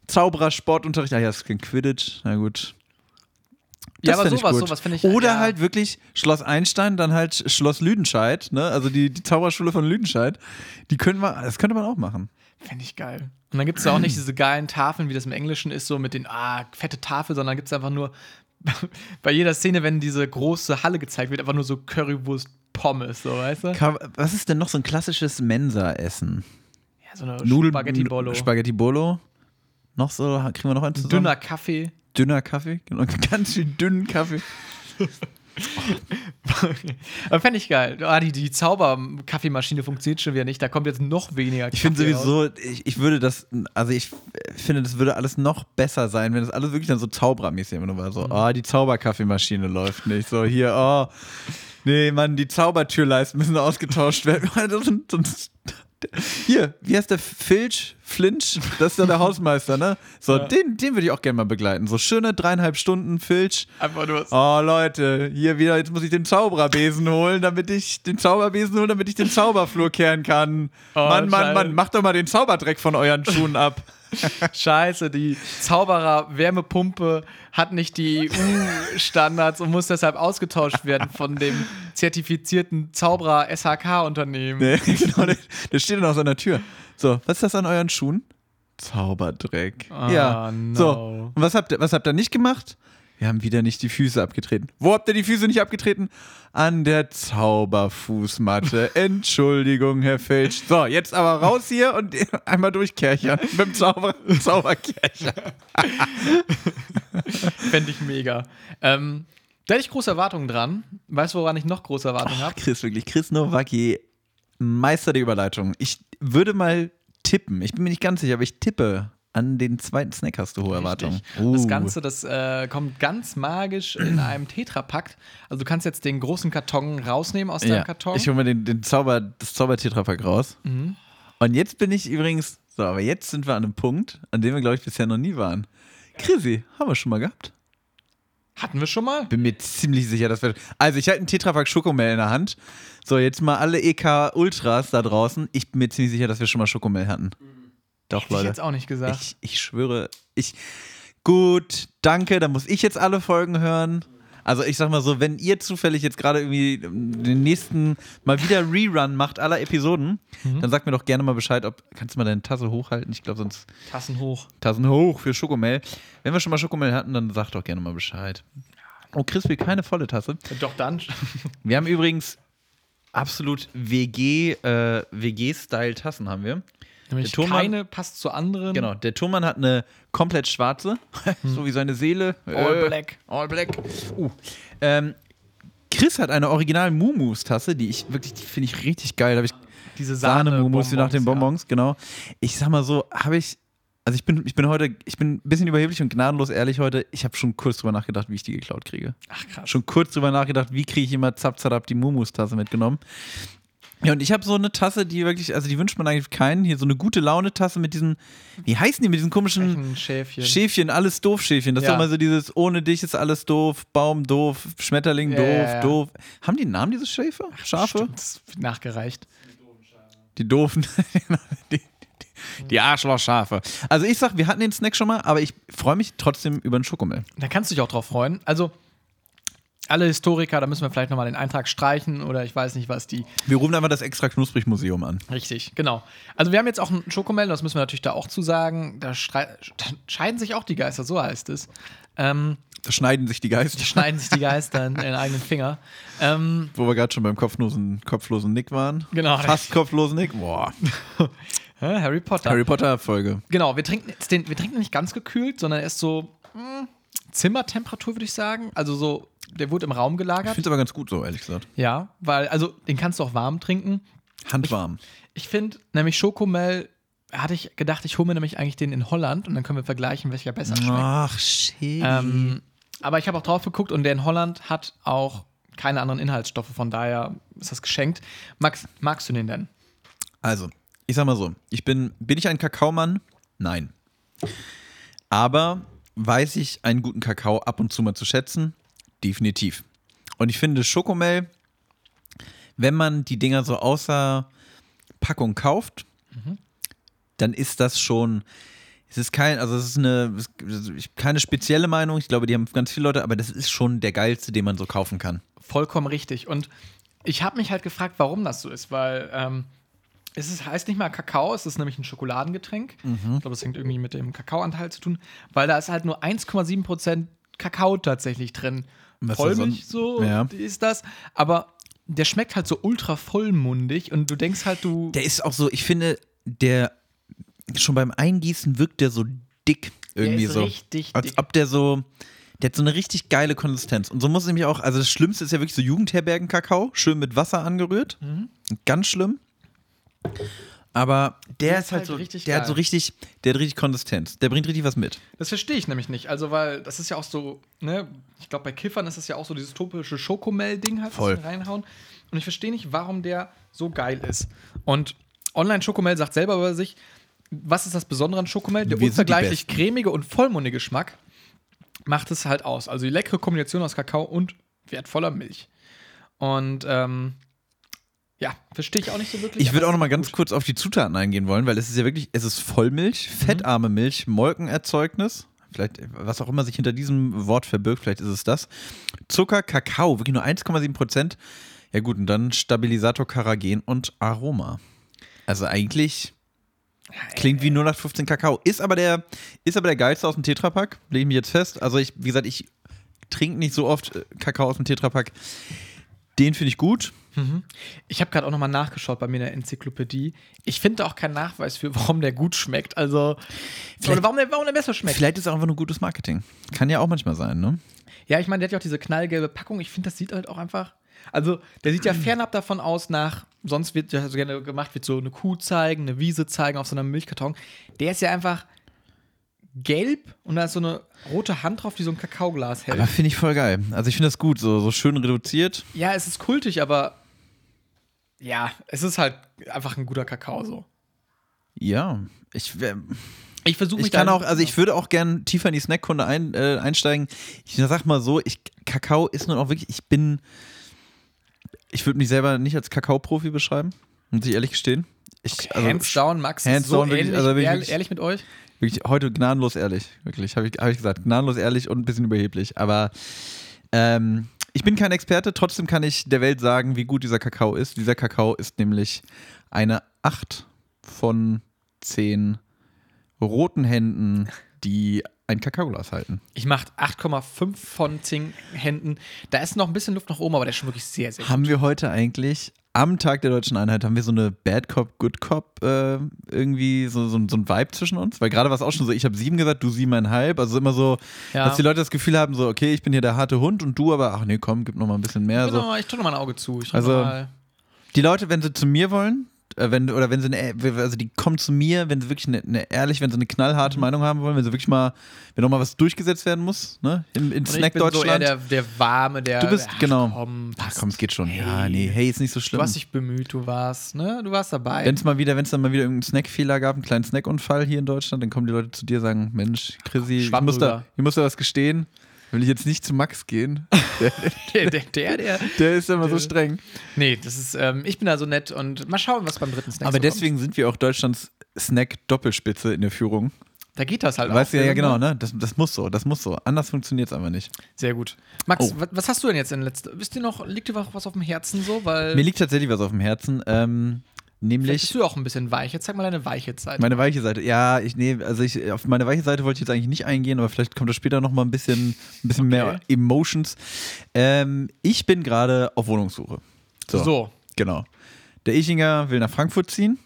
Zauberer Sportunterricht. Ah ja, das ist kein Quidditch, na gut. Ja, aber sowas- sowas find ich- Oder ja. halt wirklich Schloss Einstein, dann halt Schloss Lüdenscheid, ne? Also die, die Zauberschule von Lüdenscheid. Die können wir, das könnte man auch machen. Fände ich geil. Und dann gibt es ja auch nicht diese geilen Tafeln, wie das im Englischen ist, so mit den, ah, fette Tafel, sondern gibt es einfach nur bei jeder Szene, wenn diese große Halle gezeigt wird, einfach nur so Currywurst Pommes, so, weißt du? Was ist denn noch so ein klassisches Mensa-Essen? Ja, so eine Nudel- Spaghetti Bolo. Spaghetti Bolo. Noch so, kriegen wir noch einen zusammen? Dünner Kaffee. Dünner Kaffee. Genau, ganz schön dünnen Kaffee. Aber fände ich geil. Ah, die, die Zauberkaffeemaschine funktioniert schon wieder nicht. Da kommt jetzt noch weniger Ich finde Kaffee sowieso, ich, ich würde das, also ich finde, das würde alles noch besser sein, wenn das alles wirklich dann so zauberermäßig immer nur war. So, oh, die Zauberkaffeemaschine läuft nicht. So, hier, oh, nee, Mann, die Zaubertürleisten müssen ausgetauscht werden. Das sind- sonst- Hier, wie heißt der Filch? Flinch? Das ist ja der Hausmeister, ne? So, Ja. den, den würde ich auch gerne mal begleiten. So schöne dreieinhalb Stunden Filch. Einfach nur. Oh Leute, hier wieder, jetzt muss ich den Zaubererbesen holen, damit ich den Zauberbesen holen, damit ich den Zauberflur kehren kann. Oh, Mann, Mann. Mann, macht doch mal den Zauberdreck von euren Schuhen ab. Scheiße, die Zauberer-Wärmepumpe hat nicht die EU-Standards und muss deshalb ausgetauscht werden von dem zertifizierten Zauberer-SHK-Unternehmen. Nee, genau, der steht dann auf seiner Tür. So, was ist das an euren Schuhen? Zauberdreck. Ah, ja. no. So, und was habt ihr, was habt ihr nicht gemacht? Wir haben wieder nicht die Füße abgetreten. Wo habt ihr die Füße nicht abgetreten? An der Zauberfußmatte. Entschuldigung, Herr Felsch. So, jetzt aber raus hier und einmal durchkerchern. Mit dem Zauber Zauberkercher. Fände ich mega. Ähm, da hätte ich große Erwartungen dran. Weißt du, woran ich noch große Erwartungen habe? Chris, wirklich. Chris Nowacki, Meister der Überleitung. Ich würde mal tippen. Ich bin mir nicht ganz sicher, aber ich tippe. An den zweiten Snack hast du hohe Erwartungen. Uh. Das Ganze, das äh, kommt ganz magisch in einem Tetrapack. Also du kannst jetzt den großen Karton rausnehmen aus deinem ja. Karton. Ich hole mir den, den Zauber, das Zauber-Tetrapack raus. Mhm. Und jetzt bin ich übrigens, so, aber jetzt sind wir an einem Punkt, an dem wir, glaube ich, bisher noch nie waren. Chrissy, haben wir schon mal gehabt? Hatten wir schon mal? Bin mir ziemlich sicher, dass wir. Also, ich halte einen Tetrapack Schokomel in der Hand. So, jetzt mal alle EK Ultras da draußen. Ich bin mir ziemlich sicher, dass wir schon mal Schokomel hatten. Doch, Hätte ich Leute. jetzt auch nicht gesagt. Ich, ich schwöre, ich. Gut, danke, dann muss ich jetzt alle Folgen hören. Also ich sag mal so, wenn ihr zufällig jetzt gerade irgendwie den nächsten mal wieder Rerun macht aller Episoden, Mhm. dann sagt mir doch gerne mal Bescheid, ob kannst du mal deine Tasse hochhalten? Ich glaube sonst Tassen hoch. Tassen hoch für Schokomel. Wenn wir schon mal Schokomel hatten, dann sag doch gerne mal Bescheid. Oh, Chris will keine volle Tasse. Doch dann. Wir haben übrigens absolut WG äh, WG-Style Tassen haben wir. Nämlich Der Thomann- keine passt zur anderen. Genau, der Thomann hat eine komplett schwarze, so wie seine Seele. All Äh, black. All black. Uh. Ähm, Chris hat eine original Mumus-Tasse, die ich wirklich, die finde ich richtig geil. Da habe ich Diese Sahne. Sahne-Mumus, wie nach den ja. Bonbons, genau. Ich sag mal so, habe ich, also ich bin, ich bin heute, ich bin ein bisschen überheblich und gnadenlos ehrlich heute. Ich habe schon kurz drüber nachgedacht, wie ich die geklaut kriege. Ach krass. Schon kurz drüber nachgedacht, wie kriege ich immer zap, zap, die Mumus-Tasse mitgenommen. Ja, und ich habe so eine Tasse, die wirklich, also die wünscht man eigentlich keinen. Hier so eine gute Laune-Tasse mit diesen, wie heißen die, mit diesen komischen Schäfchen. Schäfchen, alles doof Schäfchen. Das ist Ja. doch mal so dieses, ohne dich ist alles doof, Baum doof, Schmetterling doof, ja, ja. doof. Haben die einen Namen, diese Schäfer? Schafe? Stimmt, das nachgereicht. Die doofen. die, die, die Arschlochschafe. Also ich sag, wir hatten den Snack schon mal, aber ich freue mich trotzdem über einen Schokomel. Da kannst du dich auch drauf freuen. Also, alle Historiker, da müssen wir vielleicht nochmal den Eintrag streichen oder ich weiß nicht, was die. Wir rufen einfach das extra knusprig Museum an. Richtig, genau. Also, wir haben jetzt auch einen Schokomel, das müssen wir natürlich da auch zu sagen. Da, da scheiden sich auch die Geister, so heißt es. Ähm, Da schneiden sich die Geister. schneiden sich die Geister in den eigenen Finger. Ähm, Wo wir gerade schon beim kopflosen, kopflosen Nick waren. Genau. Fast kopflosen Nick. Boah. Harry Potter. Harry Potter Folge. Genau, wir trinken den, wir trinken nicht ganz gekühlt, sondern erst so, Zimmertemperatur, würde ich sagen. Also so, der wurde im Raum Ich gelagert. finde es aber ganz gut so, ehrlich gesagt. Ja, weil, also den kannst du auch warm trinken. Handwarm. Ich finde nämlich Schokomel, hatte ich gedacht, ich hole mir nämlich eigentlich den in Holland und dann können wir vergleichen, welcher besser schmeckt. Ach, shit. Ähm, aber ich habe auch drauf geguckt und der in Holland hat auch keine anderen Inhaltsstoffe, von daher ist das geschenkt. Max, magst du den denn? Also, ich sag mal so, ich bin, bin ich ein Kakaomann? Nein. Aber weiß ich einen guten Kakao ab und zu mal zu schätzen? Definitiv. Und ich finde Schokomel, wenn man die Dinger so außer Packung kauft, dann ist das schon, es ist kein, also es ist eine, keine spezielle Meinung, ich glaube, die haben ganz viele Leute, aber das ist schon der geilste, den man so kaufen kann. Vollkommen richtig. Und ich habe mich halt gefragt, warum das so ist, weil ähm, es ist, heißt nicht mal Kakao, es ist nämlich ein Schokoladengetränk. Ich glaube, es hängt irgendwie mit dem Kakaoanteil zu tun, weil da ist halt nur 1,7% Kakao tatsächlich drin. Vollmilch so- so, Ja. ist das. Aber der schmeckt halt so ultra vollmundig und du denkst halt, du. Der ist auch so, ich finde, der schon beim Eingießen wirkt der so dick irgendwie ist so. richtig als dick. ob der so, der hat so eine richtig geile Konsistenz. Und so muss es nämlich auch, also das Schlimmste ist ja wirklich so Jugendherbergen-Kakao, schön mit Wasser angerührt. Mhm. Ganz schlimm. Aber der, Der ist halt halt so, richtig der hat geil. so richtig, der hat richtig Konsistenz. Der bringt richtig was mit. Das verstehe ich nämlich nicht. Also, weil das ist ja auch so, ne, ich glaube, bei Kiffern ist das ja auch so dieses topische Schokomel-Ding halt, Voll. sie reinhauen. Und ich verstehe nicht, warum der so geil ist. Und Online-Schokomel sagt selber über sich, was ist das Besondere an Schokomel? Der Wir unvergleichlich cremige und vollmundige Geschmack macht es halt aus. Also die leckere Kombination aus Kakao und wertvoller Milch. Und ähm, ja, verstehe ich auch nicht so wirklich. Ich würde auch noch mal ganz gut. kurz auf die Zutaten eingehen wollen, weil es ist ja wirklich, es ist Vollmilch, Mhm. fettarme Milch, Molkenerzeugnis, vielleicht was auch immer sich hinter diesem Wort verbirgt, vielleicht ist es das. Zucker, Kakao, wirklich nur 1,7 Prozent. Ja gut, und dann Stabilisator, Karagen und Aroma. Also eigentlich klingt wie 0815 Kakao. Ist aber der, ist aber der geilste aus dem Tetrapack, lege ich mich jetzt fest. Also ich, wie gesagt, ich trinke nicht so oft äh, Kakao aus dem Tetrapack. Den finde ich gut. Ich habe gerade auch nochmal nachgeschaut bei mir in der Enzyklopädie. Ich finde auch keinen Nachweis für, warum der gut schmeckt. Also, Vielleicht- oder warum der, warum der besser schmeckt. Vielleicht ist es auch einfach nur gutes Marketing. Kann ja auch manchmal sein, ne? Ja, ich meine, der hat ja auch diese knallgelbe Packung. Ich finde, das sieht halt auch einfach. Also, der sieht ja fernab davon aus nach, sonst wird ja so gerne gemacht, wird so eine Kuh zeigen, eine Wiese zeigen auf so einem Milchkarton. Der ist ja einfach gelb und da ist so eine rote Hand drauf, die so ein Kakaoglas hält. Aber finde ich voll geil. Also ich finde das gut, so, so schön reduziert. ja, es ist kultig, aber ja, es ist halt einfach ein guter Kakao so. Ja, ich, wär- Ich versuche mich ich kann auch, also ich würde auch gern tiefer in die Snackkunde ein, äh, einsteigen. Ich sag mal so, ich, Kakao ist nun auch wirklich, ich bin, ich würde mich selber nicht als Kakao-Profi beschreiben, muss ich ehrlich gestehen. Ich, also, hands down, Max, hands so down, wirklich, ähnlich, also wirklich- ehrlich, ehrlich mit euch. Wirklich heute gnadenlos ehrlich, wirklich, habe ich, hab ich gesagt. Gnadenlos ehrlich und ein bisschen überheblich. Aber ähm, ich bin kein Experte, trotzdem kann ich der Welt sagen, wie gut dieser Kakao ist. Dieser Kakao ist nämlich eine 8 von 10 roten Händen, die ein Kakaoglas halten. Ich mache 8,5 von 10 Händen. Da ist noch ein bisschen Luft nach oben, aber der ist schon wirklich sehr, sehr gut. Haben wir heute eigentlich am Tag der deutschen Einheit, haben wir so eine Bad Cop, Good Cop äh, irgendwie so, so, so ein Vibe zwischen uns? Weil gerade war es auch schon so, ich habe sieben gesagt, du siebeneinhalb. Also immer so, Ja. dass die Leute das Gefühl haben, so, okay, ich bin hier der harte Hund und du aber, ach nee, komm, gib noch mal ein bisschen mehr. Genau, So. ich tue noch mal ein Auge zu. Ich Also- mal, Die Leute, wenn sie zu mir wollen, wenn, oder wenn sie eine, also die kommen zu mir, wenn sie wirklich eine, eine ehrlich, wenn sie eine knallharte Mhm. Meinung haben wollen, wenn sie wirklich mal, wenn noch mal was durchgesetzt werden muss, ne, in, in Snack bin so eher Deutschland. der, der Warme, der. Du bist- ach, genau. Komm, ach komm, es geht schon. ja, Hey. nee, hey, ist nicht so schlimm. Du hast dich bemüht, du warst, ne? Du warst dabei. Wenn es mal wieder, wenn es dann mal wieder irgendeinen Snackfehler gab, einen kleinen Snackunfall hier in Deutschland, dann kommen die Leute zu dir und sagen, Mensch, Chrissy, ich muss, da, ich muss da was gestehen. Will ich jetzt nicht zu Max gehen? der, der, der, der. Der ist immer so streng. Nee, das ist, ähm, ich bin da so nett und mal schauen, was beim dritten Snack Aber so deswegen sind wir auch Deutschlands Snack-Doppelspitze in der Führung. kommt. Da geht das halt weißt du ja, ja genau, ne? Das, das muss so, das muss so. Anders funktioniert es einfach nicht. Sehr gut. Max, Oh. was, was hast du denn jetzt in letzter. Wisst ihr noch, liegt dir noch was auf dem Herzen so? Weil. Mir liegt tatsächlich was auf dem Herzen, ähm, vielleicht nämlich bist du auch ein bisschen weich. Jetzt zeig mal deine weiche Seite. meine weiche Seite. Ja, ich nee, also ich auf meine weiche Seite wollte ich jetzt eigentlich nicht eingehen, aber vielleicht kommt da später noch mal ein bisschen, ein bisschen mehr Okay. Emotions. Ähm, ich bin gerade auf Wohnungssuche. so. Genau. Der Ichinger will nach Frankfurt ziehen.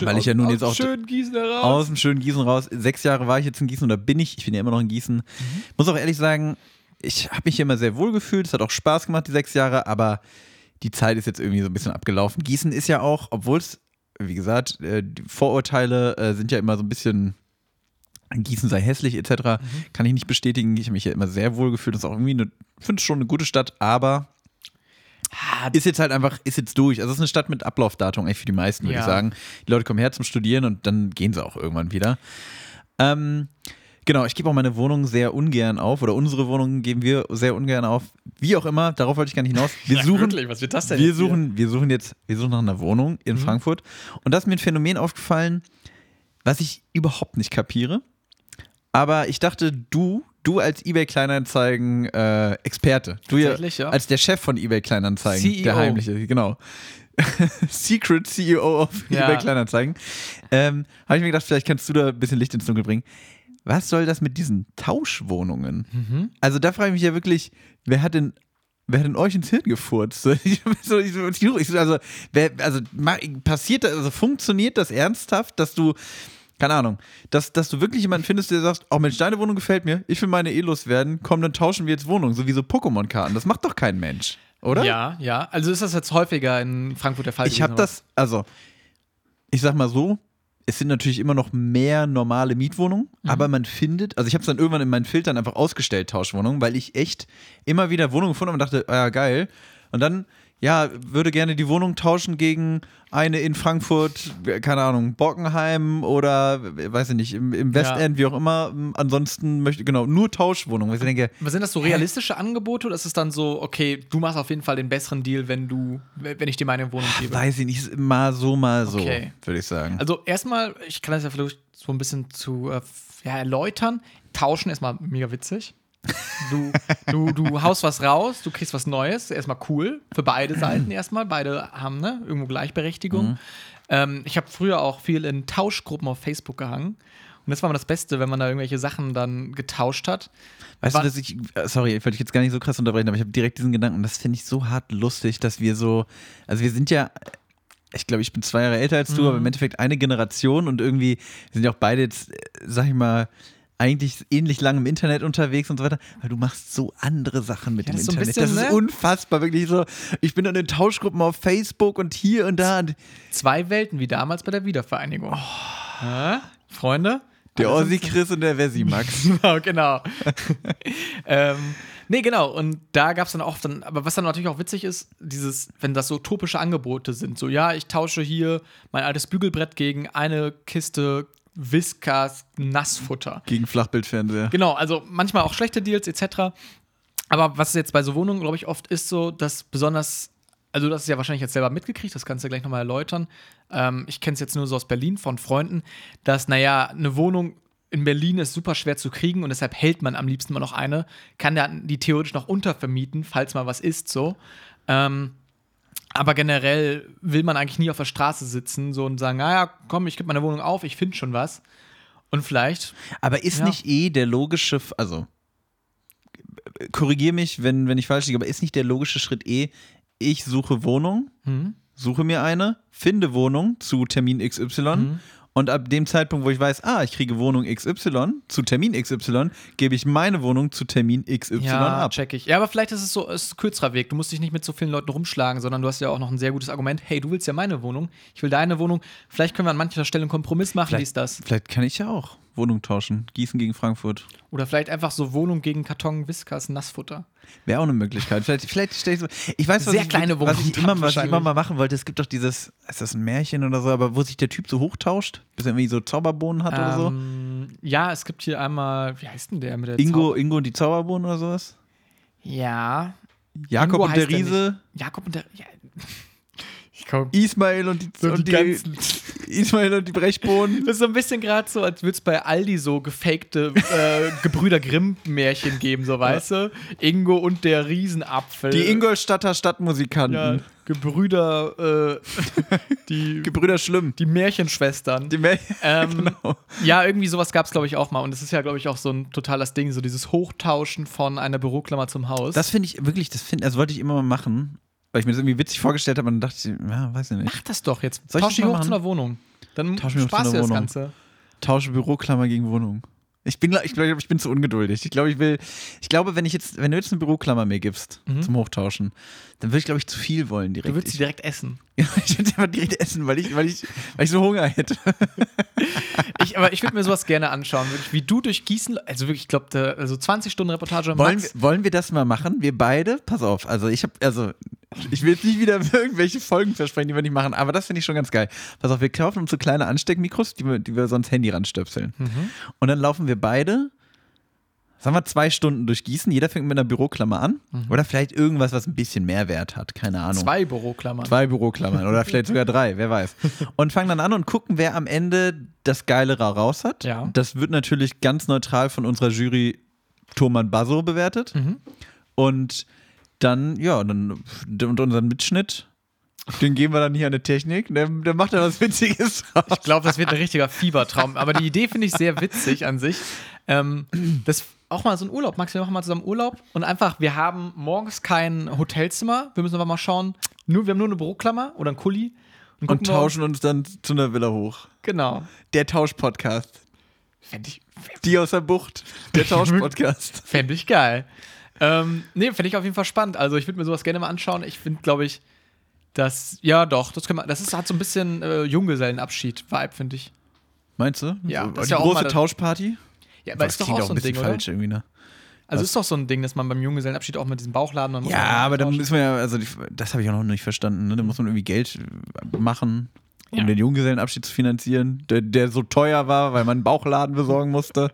Weil ich ja nun aus jetzt auch schön Gießen heraus. aus dem schönen Gießen raus. Sechs Jahre war ich jetzt in Gießen oder bin ich. Ich bin ja immer noch in Gießen. Muss auch ehrlich sagen, ich habe mich hier immer sehr wohl gefühlt. Es hat auch Spaß gemacht, die sechs Jahre, aber die Zeit ist jetzt irgendwie so ein bisschen abgelaufen. Gießen ist ja auch, obwohl es, wie gesagt, äh, die Vorurteile äh, sind ja immer so ein bisschen. Gießen sei hässlich etc. Kann ich nicht bestätigen. Ich habe mich hier immer sehr wohl gefühlt. Das ist auch irgendwie eine, finde schon eine gute Stadt, aber Ah, ist jetzt halt einfach, ist jetzt durch. Also es ist eine Stadt mit Ablaufdatum, eigentlich für die meisten, würde Ja. ich sagen. Die Leute kommen her zum Studieren und dann gehen sie auch irgendwann wieder. Ähm, genau, ich gebe auch meine Wohnung sehr ungern auf oder unsere Wohnung geben wir sehr ungern auf. Wie auch immer, darauf wollte ich gar nicht hinaus. Wir Ja, suchen, wirklich, was wird das denn wir hier? suchen, wir suchen jetzt, wir suchen nach einer Wohnung in Frankfurt und da ist mir ein Phänomen aufgefallen, was ich überhaupt nicht kapiere. Aber ich dachte, du, du als eBay Kleinanzeigen äh, Experte, du ja, ja. als der Chef von eBay Kleinanzeigen, CEO. der heimliche, genau. Secret CEO of Ja. eBay Kleinanzeigen. Ähm, Habe ich mir gedacht, vielleicht kannst du da ein bisschen Licht ins Dunkel bringen. Was soll das mit diesen Tauschwohnungen? Mhm. Also da frage ich mich ja wirklich, wer hat denn Wer hat denn euch ins Hirn gefurzt? Ich, so, ich, also, wer, also passiert das, also funktioniert das ernsthaft, dass du, keine Ahnung, dass, dass du wirklich jemanden findest, der sagt, oh Mensch, deine Wohnung gefällt mir, ich will meine eh loswerden, komm, dann tauschen wir jetzt Wohnungen, so wie so Pokémon-Karten. Das macht doch kein Mensch, oder? Ja, ja. Also ist das jetzt häufiger in Frankfurt der Fall Ich habe das, also, ich sag mal so, es sind natürlich immer noch mehr normale Mietwohnungen, Mhm. aber man findet, also ich habe es dann irgendwann in meinen Filtern einfach ausgestellt, Tauschwohnungen, weil ich echt immer wieder Wohnungen gefunden habe und dachte, ah ja, geil. Und dann, ja, würde gerne die Wohnung tauschen gegen eine in Frankfurt, keine Ahnung, Bockenheim oder, weiß ich nicht, im, im Westend, wie auch immer. Ansonsten möchte, genau, nur Tauschwohnungen, weil ich denke, Aber sind das so realistische Angebote oder ist es dann so, okay, du machst auf jeden Fall den besseren Deal, wenn du, wenn ich dir meine Wohnung gebe? weiß ich nicht, mal so, mal so, Okay. würde ich sagen. Also erstmal, ich kann das ja vielleicht so ein bisschen zu äh, ja, erläutern. Tauschen erstmal mega witzig. Du, du, du haust was raus, du kriegst was Neues, erstmal cool. Für beide Seiten erstmal. Beide haben ne, irgendwo Gleichberechtigung. Ähm, ich habe früher auch viel in Tauschgruppen auf Facebook gehangen. Und das war immer das Beste, wenn man da irgendwelche Sachen dann getauscht hat. Weißt Wa- du, dass ich, äh, sorry, ich wollte dich jetzt gar nicht so krass unterbrechen, aber ich habe direkt diesen Gedanken, und das finde ich so hart lustig, dass wir so, also wir sind ja, ich glaube, ich bin zwei Jahre älter als du, aber im Endeffekt eine Generation und irgendwie sind ja auch beide jetzt, äh, sag ich mal, eigentlich ähnlich lang im Internet unterwegs und so weiter, weil du machst so andere Sachen mit Ja, dem das ist so Internet. bisschen, das ist ne? unfassbar, wirklich so. Ich bin in den Tauschgruppen auf Facebook und hier und da. Und Zwei Welten, wie damals bei der Wiedervereinigung. Hä? Freunde? der Ossi Chris und der Wessi Max. Genau, genau. ähm, nee, genau. Und da gab es dann auch dann, aber was dann natürlich auch witzig ist, dieses, wenn das so utopische Angebote sind, so, ja, ich tausche hier mein altes Bügelbrett gegen eine Kiste Whiskas Nassfutter. Gegen Flachbildfernseher. Genau, also manchmal auch schlechte Deals etc. Aber was jetzt bei so Wohnungen, glaube ich, oft ist so, dass besonders, also das ist ja wahrscheinlich jetzt selber mitgekriegt, das kannst du ja gleich nochmal erläutern. Ähm, ich kenne es jetzt nur so aus Berlin von Freunden, dass, naja, eine Wohnung in Berlin ist super schwer zu kriegen und deshalb hält man am liebsten mal noch eine, kann der die theoretisch noch untervermieten, falls mal was ist so. Ähm, aber generell will man eigentlich nie auf der Straße sitzen so und sagen, naja, komm, ich gebe meine Wohnung auf, ich finde schon was. Und vielleicht Aber ist Ja. nicht eh der logische, also korrigiere mich, wenn, wenn ich falsch liege, aber ist nicht der logische Schritt eh, ich suche Wohnung, hm, suche mir eine, finde Wohnung zu Termin XY Mhm. Und ab dem Zeitpunkt, wo ich weiß, ah, ich kriege Wohnung XY zu Termin XY, gebe ich meine Wohnung zu Termin XY Ja, ab. check ich. Ja, aber vielleicht ist es so es ist ein kürzerer Weg. Du musst dich nicht mit so vielen Leuten rumschlagen, sondern du hast ja auch noch ein sehr gutes Argument. Hey, du willst ja meine Wohnung, ich will deine Wohnung. Vielleicht können wir an mancher Stelle einen Kompromiss machen, wie ist das? Vielleicht kann ich ja auch Wohnung tauschen. Gießen gegen Frankfurt. Oder vielleicht einfach so Wohnung gegen Karton, Whiskas, Nassfutter. Wäre auch eine Möglichkeit. Vielleicht, vielleicht stelle ich so. Ich weiß, was, Sehr ich, kleine was, ich Wohnung immer, was ich immer mal machen wollte. Es gibt doch dieses, ist das ein Märchen oder so, aber wo sich der Typ so hochtauscht, bis er irgendwie so Zauberbohnen hat oder so. Ähm, Ja, es gibt hier einmal, wie heißt denn der mit der Ingo, Zau- Ingo und die Zauberbohnen oder sowas? Ja. Jakob Ingo und der heißt der Riese, Jakob und der. Ja. Ich komm. Ismail und die, So und die ganzen- Ismail und die Brechbohnen. Das ist so ein bisschen gerade so, als würde es bei Aldi so gefakte äh, Gebrüder Grimm-Märchen geben, so weißt du? Ingo und der Riesenapfel. Die Ingolstadter Stadtmusikanten. Ja, Gebrüder, äh, die, Gebrüder Schlimm. die Märchenschwestern. Die Mä ähm, Genau. Ja, irgendwie sowas gab es, glaube ich, auch mal. Und das ist ja, glaube ich, auch so ein totales Ding, so dieses Hochtauschen von einer Büroklammer zum Haus. Das finde ich wirklich, das finde, also wollte ich immer mal machen, weil ich mir das irgendwie witzig vorgestellt habe und dann dachte ich, ja, weiß ich nicht. Mach das doch jetzt. Soll ich Tausch mal hoch machen? zu einer Wohnung. Dann wir uns sparst du das Wohnung. Ganze. Tausche Büroklammer gegen Wohnung. Ich bin, ich glaube, ich bin zu ungeduldig. Ich glaube, ich will, ich glaube, wenn ich jetzt, wenn du jetzt eine Büroklammer mir gibst zum Hochtauschen, dann würde ich, glaube ich, zu viel wollen direkt. Mhm. Du würdest sie direkt essen. ja, ich würde einfach direkt essen, weil ich, weil ich, weil ich so Hunger hätte. Ich, aber ich würde mir sowas gerne anschauen, wie du durch Gießen, also wirklich, ich glaube, also 20 Stunden Reportage Wollen, Max. wir- wollen wir das mal machen? Wir beide? Pass auf. Also ich habe, also ich will jetzt nicht wieder irgendwelche Folgen versprechen, die wir nicht machen, aber das finde ich schon ganz geil. Pass auf, wir kaufen uns so kleine Ansteckmikros, die wir, die wir sonst Handy ranstöpseln. Mhm. Und dann laufen wir beide, sagen wir zwei Stunden durch Gießen. Jeder fängt mit einer Büroklammer an. Oder vielleicht irgendwas, was ein bisschen mehr Wert hat. Keine Ahnung. Mhm. Zwei Büroklammern. Zwei Büroklammern oder vielleicht sogar drei, wer weiß. Und fangen dann an und gucken, wer am Ende das Geilere raus hat. Ja. Das wird natürlich ganz neutral von unserer Jury Thoman Basso bewertet. Mhm. Und dann, ja, dann und unseren Mitschnitt, den geben wir dann hier an die Technik. Der, der macht dann was Witziges raus. Ich glaube, das wird ein richtiger Fiebertraum. Aber die Idee finde ich sehr witzig an sich. Ähm, das auch mal so ein Urlaub. Max, wir machen mal zusammen Urlaub und einfach, wir haben morgens kein Hotelzimmer. Wir müssen einfach mal schauen. Nur, wir haben nur eine Büroklammer oder einen Kuli. Und gucken tauschen uns dann zu einer Villa hoch. Genau. Der Tausch-Podcast. Fände ich, Die aus der Bucht. Der Tausch-Podcast. fänd ich geil. Ähm, nee, fände ich auf jeden Fall spannend. Also, ich würde mir sowas gerne mal anschauen. Ich finde, glaube ich, das, ja, doch, das, können wir, das ist, hat so ein bisschen äh, Junggesellenabschied-Vibe, finde ich. Meinst du? Ja, so, das ist die ja auch große mal Tauschparty? Ja, aber Das ist doch klingt auch so ein Ding, oder? falsch irgendwie, ne? Also, Was? ist doch so ein Ding, dass man beim Junggesellenabschied auch mit diesem Bauchladen. Man muss Ja, aber dann müssen wir ja, also die, das habe ich auch noch nicht verstanden, ne? Da muss man irgendwie Geld machen, um Ja. den Junggesellenabschied zu finanzieren, der, der so teuer war, weil man einen Bauchladen besorgen musste.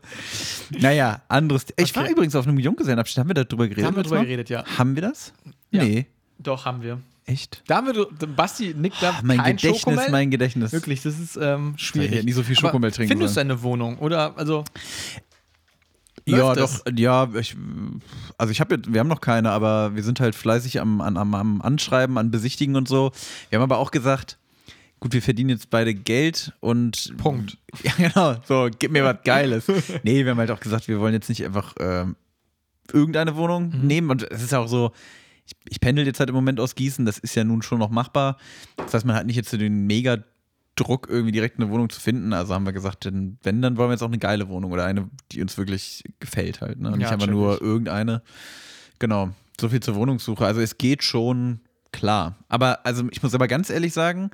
Naja, anderes. Ich war Okay. übrigens auf einem Junggesellenabschied, haben wir darüber geredet? Da haben wir Mal? geredet, ja. Haben wir das? Ja. Nee. Doch, haben wir. Echt? Da haben wir, Basti nickt da Ah, Mein kein Gedächtnis, Schokomel. mein Gedächtnis. Wirklich, das ist ähm, schwierig. Ich hätte nie so viel Aber Schokomel trinken Findest du eine Wohnung? Oder, also, Ja, Läuft doch, ja, ich, also ich habe jetzt, wir haben noch keine, aber wir sind halt fleißig am, am, am, am Anschreiben, an Besichtigen und so. Wir haben aber auch gesagt, gut, wir verdienen jetzt beide Geld und Punkt. Ja, genau, so, gib mir was Geiles. nee, wir haben halt auch gesagt, wir wollen jetzt nicht einfach ähm, irgendeine Wohnung Mhm. nehmen und es ist ja auch so, ich, ich pendel jetzt halt im Moment aus Gießen, das ist ja nun schon noch machbar. Das heißt, man hat nicht jetzt so den mega Druck, irgendwie direkt eine Wohnung zu finden. Also haben wir gesagt, denn, wenn, dann wollen wir jetzt auch eine geile Wohnung oder eine, die uns wirklich gefällt halt. Ne? Und Ja, nicht einfach nur irgendeine. Genau. So viel zur Wohnungssuche. Also es geht schon klar. Aber also ich muss aber ganz ehrlich sagen,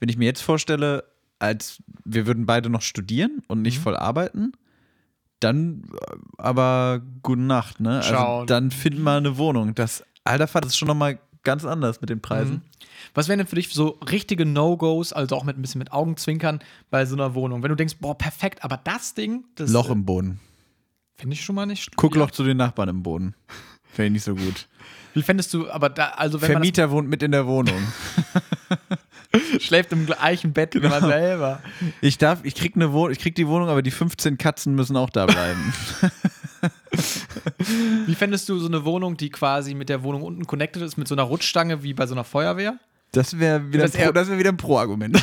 wenn ich mir jetzt vorstelle, als wir würden beide noch studieren und Mhm. nicht voll arbeiten, dann äh, aber gute Nacht, ne? Also Ciao. dann finden wir eine Wohnung. Das alter Vater ist schon nochmal ganz anders mit den Preisen. Mhm. was wären denn für dich so richtige No-Gos, also auch mit ein bisschen mit Augenzwinkern bei so einer Wohnung? Wenn du denkst, boah, perfekt, aber das Ding, das Loch im Boden. finde ich schon mal nicht. Guckloch zu den Nachbarn im Boden. Finde ich nicht so gut. Wie fändest du, aber da, also wenn Vermieter wohnt mit in der Wohnung. schläft im gleichen Bett wie Genau. man selber. Ich darf, ich krieg eine Wohnung, ich krieg die Wohnung, aber die 15 Katzen müssen auch da bleiben. Wie fändest du so eine Wohnung, die quasi mit der Wohnung unten connected ist, mit so einer Rutschstange wie bei so einer Feuerwehr? Das wäre wieder, das wär wieder ein Pro-Argument.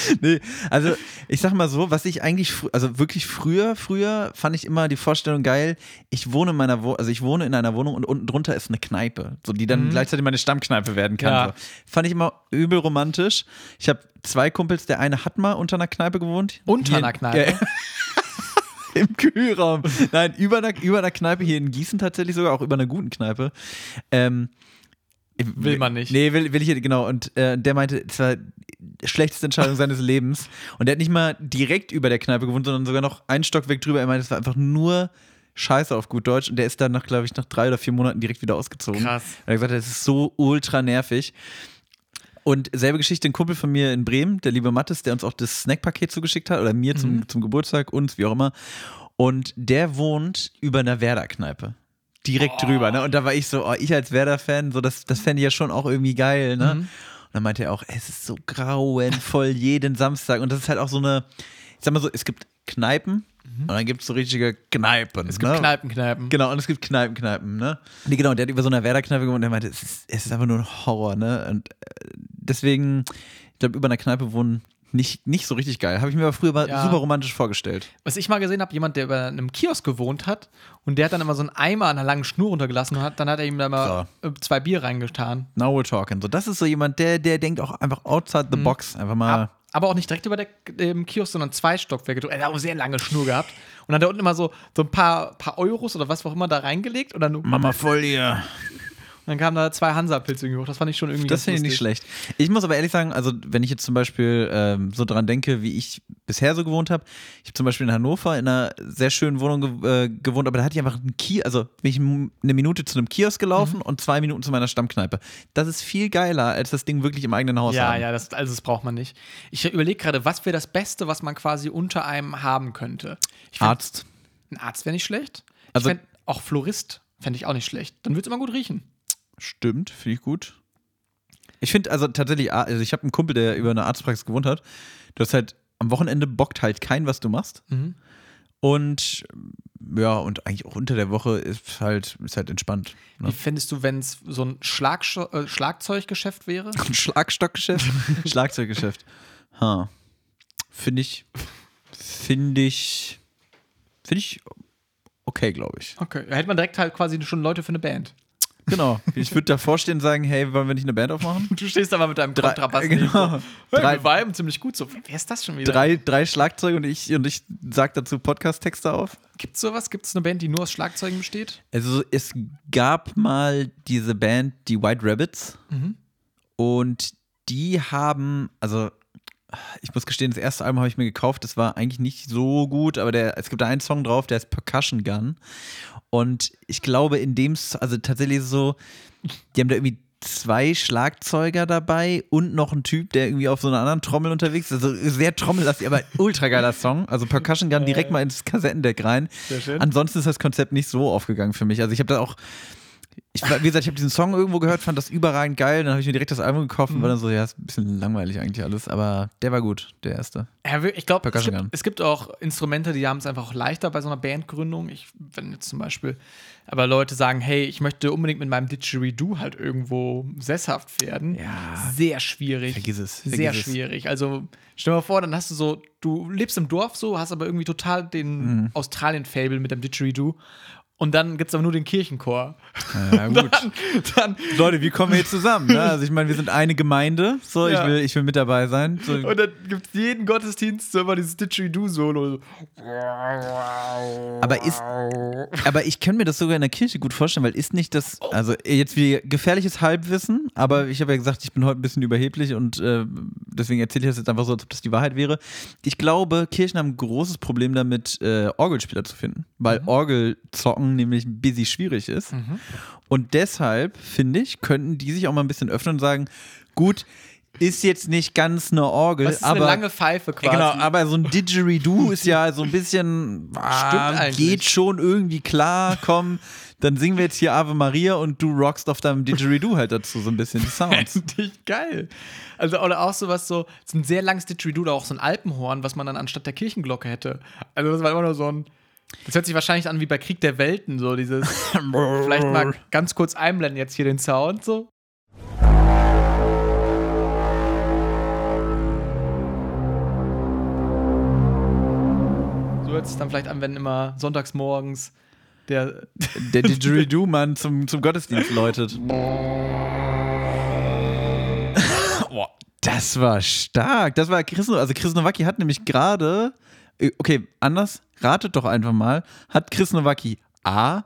nee, also ich sag mal so, was ich eigentlich, also wirklich früher, früher fand ich immer die Vorstellung geil, ich wohne in meiner Wo also ich wohne in einer Wohnung und unten drunter ist eine Kneipe, so die dann gleichzeitig meine Stammkneipe werden kann. Mhm. Ja. So. Fand ich immer übel romantisch. Ich habe zwei Kumpels, der eine hat mal unter einer Kneipe gewohnt. Unter einer Kneipe? Im Kühlraum. Nein, über einer, über einer Kneipe hier in Gießen tatsächlich sogar, auch über einer guten Kneipe. Ähm, Will man nicht. Nee, will, will ich nicht, genau. Und äh, der meinte, es war die schlechteste Entscheidung seines Lebens. Und der hat nicht mal direkt über der Kneipe gewohnt, sondern sogar noch einen Stockwerk drüber. Er meinte, es war einfach nur Scheiße auf gut Deutsch. Und der ist dann nach, glaube ich, nach drei oder vier Monaten direkt wieder ausgezogen. Krass. Und er hat gesagt, es ist so ultra nervig. Und selbe Geschichte, ein Kumpel von mir in Bremen, der liebe Mattes, der uns auch das Snackpaket zugeschickt hat, oder mir zum, zum Geburtstag, uns, wie auch immer. Und der wohnt über einer Werder-Kneipe. Direkt drüber, ne? Und da war ich so, oh, ich als Werder-Fan, so, das, das fände ich ja schon auch irgendwie geil, ne? Und dann meinte er auch, es ist so grauenvoll jeden Samstag. Und das ist halt auch so eine, ich sag mal so, es gibt Kneipen und dann gibt es so richtige Kneipen. Es gibt ne? Kneipen, Kneipen. Genau, und es gibt Kneipen, Kneipen, ne? Nee, genau, der hat über so einer Werder-Kneipe gewohnt und der meinte, es ist, es ist einfach nur ein Horror, ne? Und äh, deswegen, ich glaube, über einer Kneipe wohnen nicht, nicht so richtig geil. Habe ich mir aber früher aber Ja. super romantisch vorgestellt. Was ich mal gesehen habe, jemand, der über einem Kiosk gewohnt hat und der hat dann immer so einen Eimer an einer langen Schnur runtergelassen und hat, dann hat er ihm da mal äh, zwei Bier reingetan. Now we're talking. So, das ist so jemand, der, der denkt auch einfach outside Mhm. the box. Einfach mal. Aber auch nicht direkt über der, dem Kiosk, sondern zwei Stockwerke. Er hat auch eine sehr lange Schnur gehabt. Und dann hat er unten immer so, so ein paar, paar Euros oder was auch immer da reingelegt. Und dann, Mama voll hier. Dann kamen da zwei Hansa-Pilze irgendwie hoch. Das fand ich schon irgendwie Das finde ich nicht schlecht. Ich muss aber ehrlich sagen, also wenn ich jetzt zum Beispiel ähm, so dran denke, wie ich bisher so gewohnt habe, ich habe zum Beispiel in Hannover in einer sehr schönen Wohnung ge äh, gewohnt, aber da hatte ich einfach einen Kiosk, also bin ich eine Minute zu einem Kiosk gelaufen Mhm. und zwei Minuten zu meiner Stammkneipe. Das ist viel geiler, als das Ding wirklich im eigenen Haus Ja, haben. ja, das, also das braucht man nicht. Ich überlege gerade, was wäre das Beste, was man quasi unter einem haben könnte? Find, Arzt. Ein Arzt wäre nicht schlecht. Also- ich auch Florist fände ich auch nicht schlecht. Dann würde es immer gut riechen. Stimmt, finde ich gut. Ich finde also tatsächlich, also ich habe einen Kumpel, der über eine Arztpraxis gewohnt hat. Du hast halt am Wochenende bockt halt kein, was du machst. Mhm. Und ja, und eigentlich auch unter der Woche ist halt, ist halt entspannt. Wie Ne? fändest du, wenn es so ein Schlagsch äh, Schlagzeuggeschäft wäre? Ein Schlagstockgeschäft? Schlagzeuggeschäft. Ha. Finde ich, finde ich, finde ich okay, glaube ich. Okay, da hätte man direkt halt quasi schon Leute für eine Band. Genau. Ich würde davor stehen und sagen, hey, wollen wir nicht eine Band aufmachen? Du stehst da mal mit deinem Drei- Kontrabass. genau. Drei- wir viben ziemlich gut so. Wer ist das schon wieder? Drei, drei Schlagzeuge und ich, und ich sag dazu Podcast-Texte auf. Gibt's sowas? Gibt es eine Band, die nur aus Schlagzeugen besteht? Also es gab mal diese Band, die White Rabbits. Mhm. Und die haben, also ich muss gestehen, das erste Album habe ich mir gekauft. Das war eigentlich nicht so gut, aber der, es gibt da einen Song drauf, der ist Percussion Gun. Und ich glaube, in dem, also tatsächlich ist es so, die haben da irgendwie zwei Schlagzeuger dabei und noch ein Typ, der irgendwie auf so einer anderen Trommel unterwegs ist. Also sehr trommellastig, aber ultra geiler Song. Also Percussion Gun direkt mal ins Kassettendeck rein. Sehr schön. Ansonsten ist das Konzept nicht so aufgegangen für mich. Also ich habe da auch, ich, wie gesagt, ich habe diesen Song irgendwo gehört, fand das überragend geil. Dann habe ich mir direkt das Album gekauft und Mhm. war dann so, ja, ist ein bisschen langweilig eigentlich alles. Aber der war gut, der erste. Ja, ich glaube, es, es gibt auch Instrumente, die haben es einfach auch leichter bei so einer Bandgründung. Ich, wenn jetzt zum Beispiel, aber Leute sagen, hey, ich möchte unbedingt mit meinem Didgeridoo halt irgendwo sesshaft werden. Ja. Sehr schwierig. Vergiss es. Vergiss Sehr es. schwierig. Also stell dir mal vor, dann hast du so, du lebst im Dorf so, hast aber irgendwie total den Mhm. Australien-Fable mit dem Didgeridoo. Und dann gibt es aber nur den Kirchenchor. Ja, gut. Dann, dann, Leute, wie kommen wir jetzt zusammen? Ne? Also ich meine, wir sind eine Gemeinde. So, Ja. ich, will, ich will mit dabei sein. So, und dann gibt es jeden Gottesdienst so immer dieses Didgeridoo-Solo. Aber ist, aber ich kann mir das sogar in der Kirche gut vorstellen, weil ist nicht das, also jetzt wie gefährliches Halbwissen, aber ich habe ja gesagt, ich bin heute ein bisschen überheblich und äh, deswegen erzähle ich das jetzt einfach so, als ob das die Wahrheit wäre. Ich glaube, Kirchen haben ein großes Problem damit, äh, Orgelspieler zu finden, weil Orgelzocken nämlich ein bisschen schwierig ist. Und deshalb, finde ich, könnten die sich auch mal ein bisschen öffnen und sagen, gut, ist jetzt nicht ganz eine Orgel, Das ist aber eine lange Pfeife quasi. ja, Genau, aber so ein Didgeridoo ist ja so ein bisschen, ah, geht schon irgendwie klar, komm, dann singen wir jetzt hier Ave Maria und du rockst auf deinem Didgeridoo halt dazu so ein bisschen die Sounds. Finde ich geil. Also, oder auch sowas so, so ein sehr langes Didgeridoo oder auch so ein Alpenhorn, was man dann anstatt der Kirchenglocke hätte. Also, das war immer nur so ein. Das hört sich wahrscheinlich an wie bei Krieg der Welten, so dieses. vielleicht mal ganz kurz einblenden jetzt hier den Sound, so. So hört es dann vielleicht an, wenn immer sonntags morgens der. Der Didgeridoo-Mann zum, zum Gottesdienst läutet. Das war stark. Das war Chris, also Chris Nowacki hat nämlich gerade, okay, anders, ratet doch einfach mal, hat Chris Nowacki A,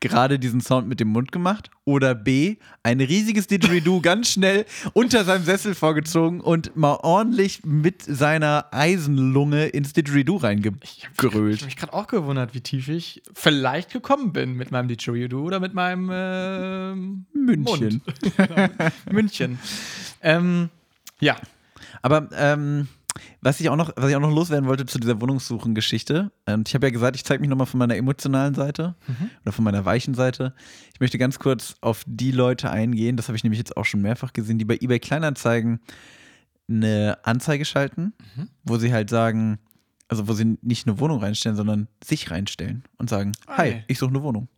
gerade diesen Sound mit dem Mund gemacht oder B, ein riesiges Didgeridoo ganz schnell unter seinem Sessel vorgezogen und mal ordentlich mit seiner Eisenlunge ins Didgeridoo Ich habe mich gerade auch gewundert, wie tief ich vielleicht gekommen bin mit meinem Didgeridoo oder mit meinem ähm, München. Mund. München. Ähm, ja. Aber ähm, was ich auch noch, was ich auch noch loswerden wollte zu dieser Wohnungssuchen-Geschichte, und ich habe ja gesagt, ich zeige mich nochmal von meiner emotionalen Seite oder von meiner weichen Seite. Ich möchte ganz kurz auf die Leute eingehen, das habe ich nämlich jetzt auch schon mehrfach gesehen, die bei eBay Kleinanzeigen eine Anzeige schalten, wo sie halt sagen, also wo sie nicht eine Wohnung reinstellen, sondern sich reinstellen und sagen, hi, Hi. ich suche eine Wohnung.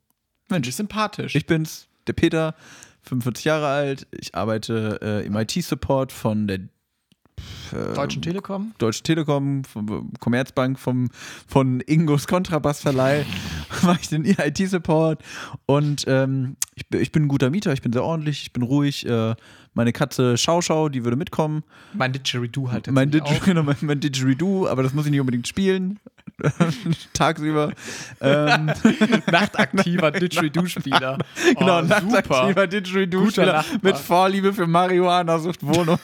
Mensch, ist sympathisch. Ich bin's, der Peter, 45 Jahre alt. Ich arbeite äh, im IT-Support von der äh, Deutschen Telekom. Deutsche Telekom, vom Commerzbank, vom, von Ingos Kontrabassverleih, mache ich den IT-Support und ähm, ich, bin- ich bin ein guter Mieter, ich bin sehr ordentlich, ich bin ruhig. Äh, meine Katze Schau Schau, die würde mitkommen. Mein Didgeridoo halt. Mein, Didger, genau, mein, mein Didgeridoo, aber das muss ich nicht unbedingt spielen. Tagsüber. ähm. Nachtaktiver Didgeridoo-Spieler. genau, oh, nachtaktiver. Didgeridoo-Spieler mit Vorliebe für Marihuana sucht Wohnung.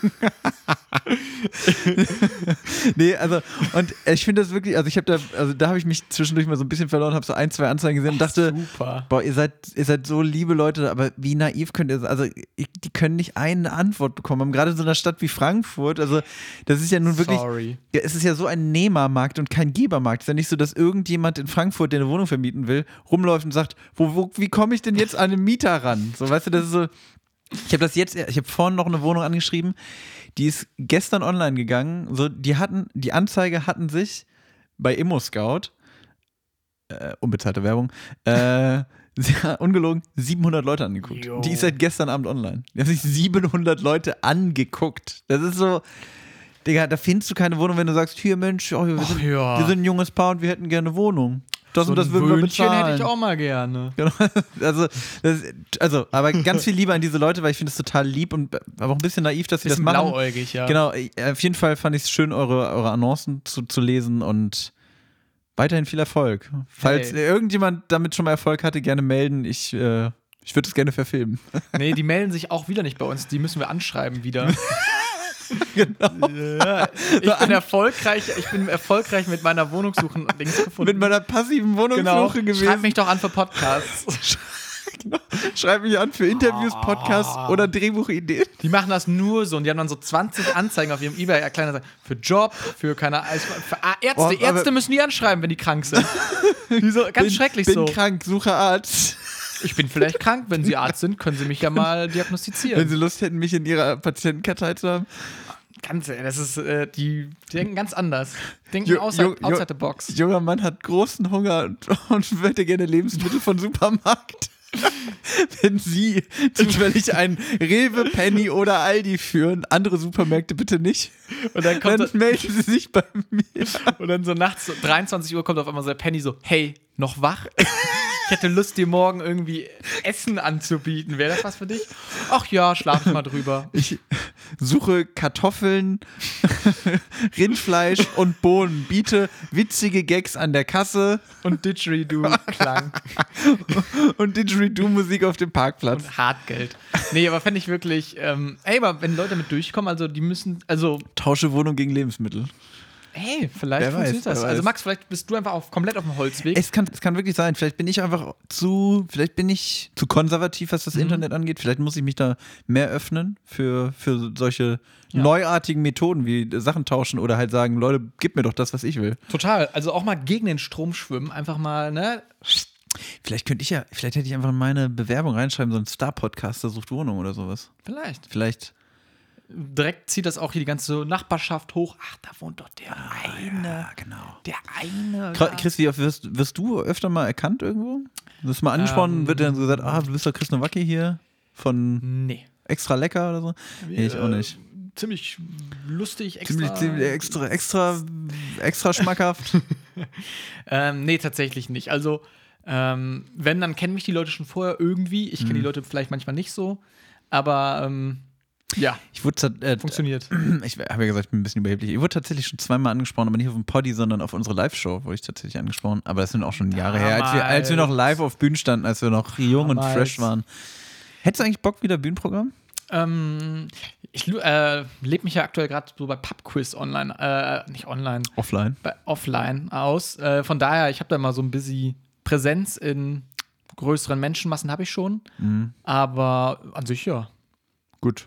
nee, also, und ich finde das wirklich, also ich habe da, also da habe ich mich zwischendurch mal so ein bisschen verloren, habe so ein, zwei Anzeigen gesehen und dachte, Super. boah, ihr seid, ihr seid so liebe Leute, aber wie naiv könnt ihr sein? Also, die können nicht eine Antwort bekommen. Haben Gerade in so einer Stadt wie Frankfurt, also, das ist ja nun wirklich, Sorry. ja, es ist ja so ein Nehmermarkt und kein Gebermarkt. Es ist ja nicht so, dass irgendjemand in Frankfurt, der eine Wohnung vermieten will, rumläuft und sagt, wo, wo, wie komme ich denn jetzt an den Mieter ran? So, weißt du, das ist so. Ich habe das jetzt, ich habe vorhin noch eine Wohnung angeschrieben, die ist gestern online gegangen. So, die hatten, die Anzeige hatten sich bei ImmoScout, äh, unbezahlte Werbung, äh, sehr ungelogen 700 Leute angeguckt. Jo. Die ist seit gestern Abend online. Die haben sich 700 Leute angeguckt. Das ist so, Digga, da findest du keine Wohnung, wenn du sagst, hier Mensch, oh, wir, sind, ja. wir sind ein junges Paar und wir hätten gerne Wohnung. Das So und das würden wir bezahlen. hätte ich auch mal gerne. Genau. Also, das, also, aber ganz viel Liebe an diese Leute, weil ich finde es total lieb und aber auch ein bisschen naiv, dass sie das machen. blauäugig, ja. Genau, äh, auf jeden Fall fand ich es schön, eure, eure Annoncen zu, zu lesen und weiterhin viel Erfolg. Falls Hey. irgendjemand damit schon mal Erfolg hatte, gerne melden. Ich, äh, ich würde es gerne verfilmen. Nee, die melden sich auch wieder nicht bei uns. Die müssen wir anschreiben wieder. genau. Ja, ich bin erfolgreich, ich bin erfolgreich mit meiner Wohnungssuchen und Dings gefunden. Mit meiner passiven Wohnungssuche genau. gewesen. Schreib mich doch an für Podcasts. Schreib mich an für Interviews, Ah. Podcasts oder Drehbuchideen. Die machen das nur so und die haben dann so 20 Anzeigen auf ihrem ebay erklären für Job, für keine also für Ärzte. Aber- Ärzte müssen die anschreiben, wenn die krank sind. Die so, ganz bin, schrecklich bin so. krank, suche Arzt. Ich bin vielleicht krank, wenn Sie Arzt sind, können Sie mich ja mal Wenn diagnostizieren. Sie Lust hätten, mich in ihrer Patientenkartei zu haben. Ganz, äh, das ist, äh, die denken ganz anders. Denken Jo- outside, jo- jo- outside the box. Junger Mann hat großen Hunger und, und möchte gerne Lebensmittel von Supermarkt. Wenn Sie zufällig einen Rewe, Penny oder Aldi führen, andere Supermärkte bitte nicht, Und dann kommt dann melden Sie sich bei mir. Und dann so nachts, so 23 Uhr, kommt auf einmal so der Penny so, hey, noch wach? Ich hätte Lust, dir morgen irgendwie Essen anzubieten. Wäre das was für dich? Ach ja, schlaf mal drüber. Ich suche Kartoffeln, Rindfleisch und Bohnen. Biete witzige Gags an der Kasse Und Didgeridoo-Klang und Didgeridoo-Musik auf dem Parkplatz. und Hartgeld. Nee, aber fände ich wirklich, ähm, ey, aber wenn Leute mit durchkommen, also die müssen, also, Tausche Wohnung gegen Lebensmittel. Hey, vielleicht Wer weiß, funktioniert das. wer Also weiß. Max, vielleicht bist du einfach auf, komplett auf dem Holzweg. Es kann, es kann wirklich sein. Vielleicht bin ich einfach zu, vielleicht bin ich zu konservativ, was das Mhm. Internet angeht. Vielleicht muss ich mich da mehr öffnen für, für solche Ja. neuartigen Methoden wie Sachen tauschen oder halt sagen, Leute, gib mir doch das, was ich will. Total. Also auch mal gegen den Strom schwimmen, einfach mal, ne? Vielleicht könnte ich ja, vielleicht hätte ich einfach in meine Bewerbung reinschreiben, so ein Star-Podcaster sucht Wohnung oder sowas. Vielleicht. Vielleicht. Direkt zieht das auch hier die ganze Nachbarschaft hoch. Ach, da wohnt doch der eine. Ja, genau. Der eine. Chris, wie oft wirst, wirst du öfter mal erkannt irgendwo? Wirst du mal angesprochen, Ähm. wird dann so gesagt, ah, du bist doch Chris Nowacki hier von Nee. Extra Lecker oder so? Nee, ich auch nicht. Ziemlich lustig, extra. Ziemlich, ziemlich extra, extra, extra schmackhaft. Ähm, nee, tatsächlich nicht. Also, ähm, wenn, dann kennen mich die Leute schon vorher irgendwie. Ich kenne Mhm. die Leute vielleicht manchmal nicht so. Aber ähm, ja, Ich wurde, äh, funktioniert. ich habe ja gesagt, ich bin ein bisschen überheblich. Ich wurde tatsächlich schon zweimal angesprochen, aber nicht auf dem Poddy, sondern auf unsere Live-Show wurde ich tatsächlich angesprochen. Aber das sind auch schon Jahre her, als wir, als wir noch live auf Bühnen standen, als wir noch jung und Damals. fresh waren. Hättest du eigentlich Bock wieder Bühnenprogramm? Ähm, ich äh, lebe mich ja aktuell gerade so bei Pubquiz online, äh, nicht online, Offline. bei offline aus. Äh, von daher, ich habe da mal so ein bisschen Präsenz in größeren Menschenmassen habe ich schon. Mhm. Aber an sich ja. Gut.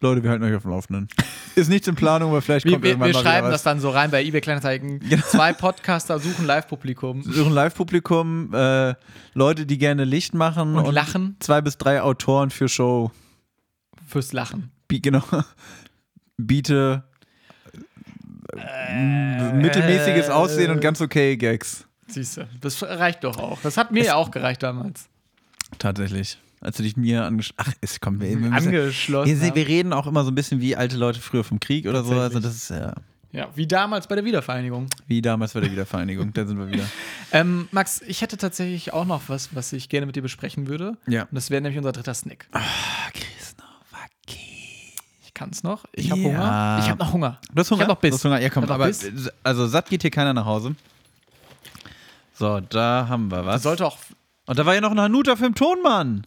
Leute, wir halten euch auf dem Laufenden. Ist nichts in Planung, aber vielleicht Wir, kommt wir, irgendwann wir mal schreiben wieder das dann so rein bei eBay Kleinanzeigen. Genau. Zwei Podcaster suchen Live-Publikum. Suchen Live-Publikum, äh, Leute, die gerne Licht machen Und lachen. zwei bis drei Autoren für Show. Fürs Lachen. Bi genau. Biete äh, mittelmäßiges Aussehen und ganz okay Gags. Siehst du, das reicht doch auch. Das hat mir ja auch gereicht damals. Tatsächlich. Als du dich mir angeschlossen Ach, es kommt wir, wir müssen- Angeschlossen. wir, wir reden auch immer so ein bisschen wie alte Leute früher vom Krieg oder so. Also das ist ja Ja, wie damals bei der Wiedervereinigung. wie damals bei der Wiedervereinigung. da sind wir wieder. Ähm, Max, ich hätte tatsächlich auch noch was, was ich gerne mit dir besprechen würde. Ja. Und das wäre nämlich unser dritter Snack. Ah, Christoph, Ich kann es noch. Ich habe Ja. Hunger. Ich habe noch Hunger. Du hast Hunger? Ich hab noch Biss. Du hast Hunger? Ja, komm, Ich aber Biss. also satt geht hier keiner nach Hause. So, da haben wir was. Sollte auch Und da war ja noch ein Hanuta für den Tonmann.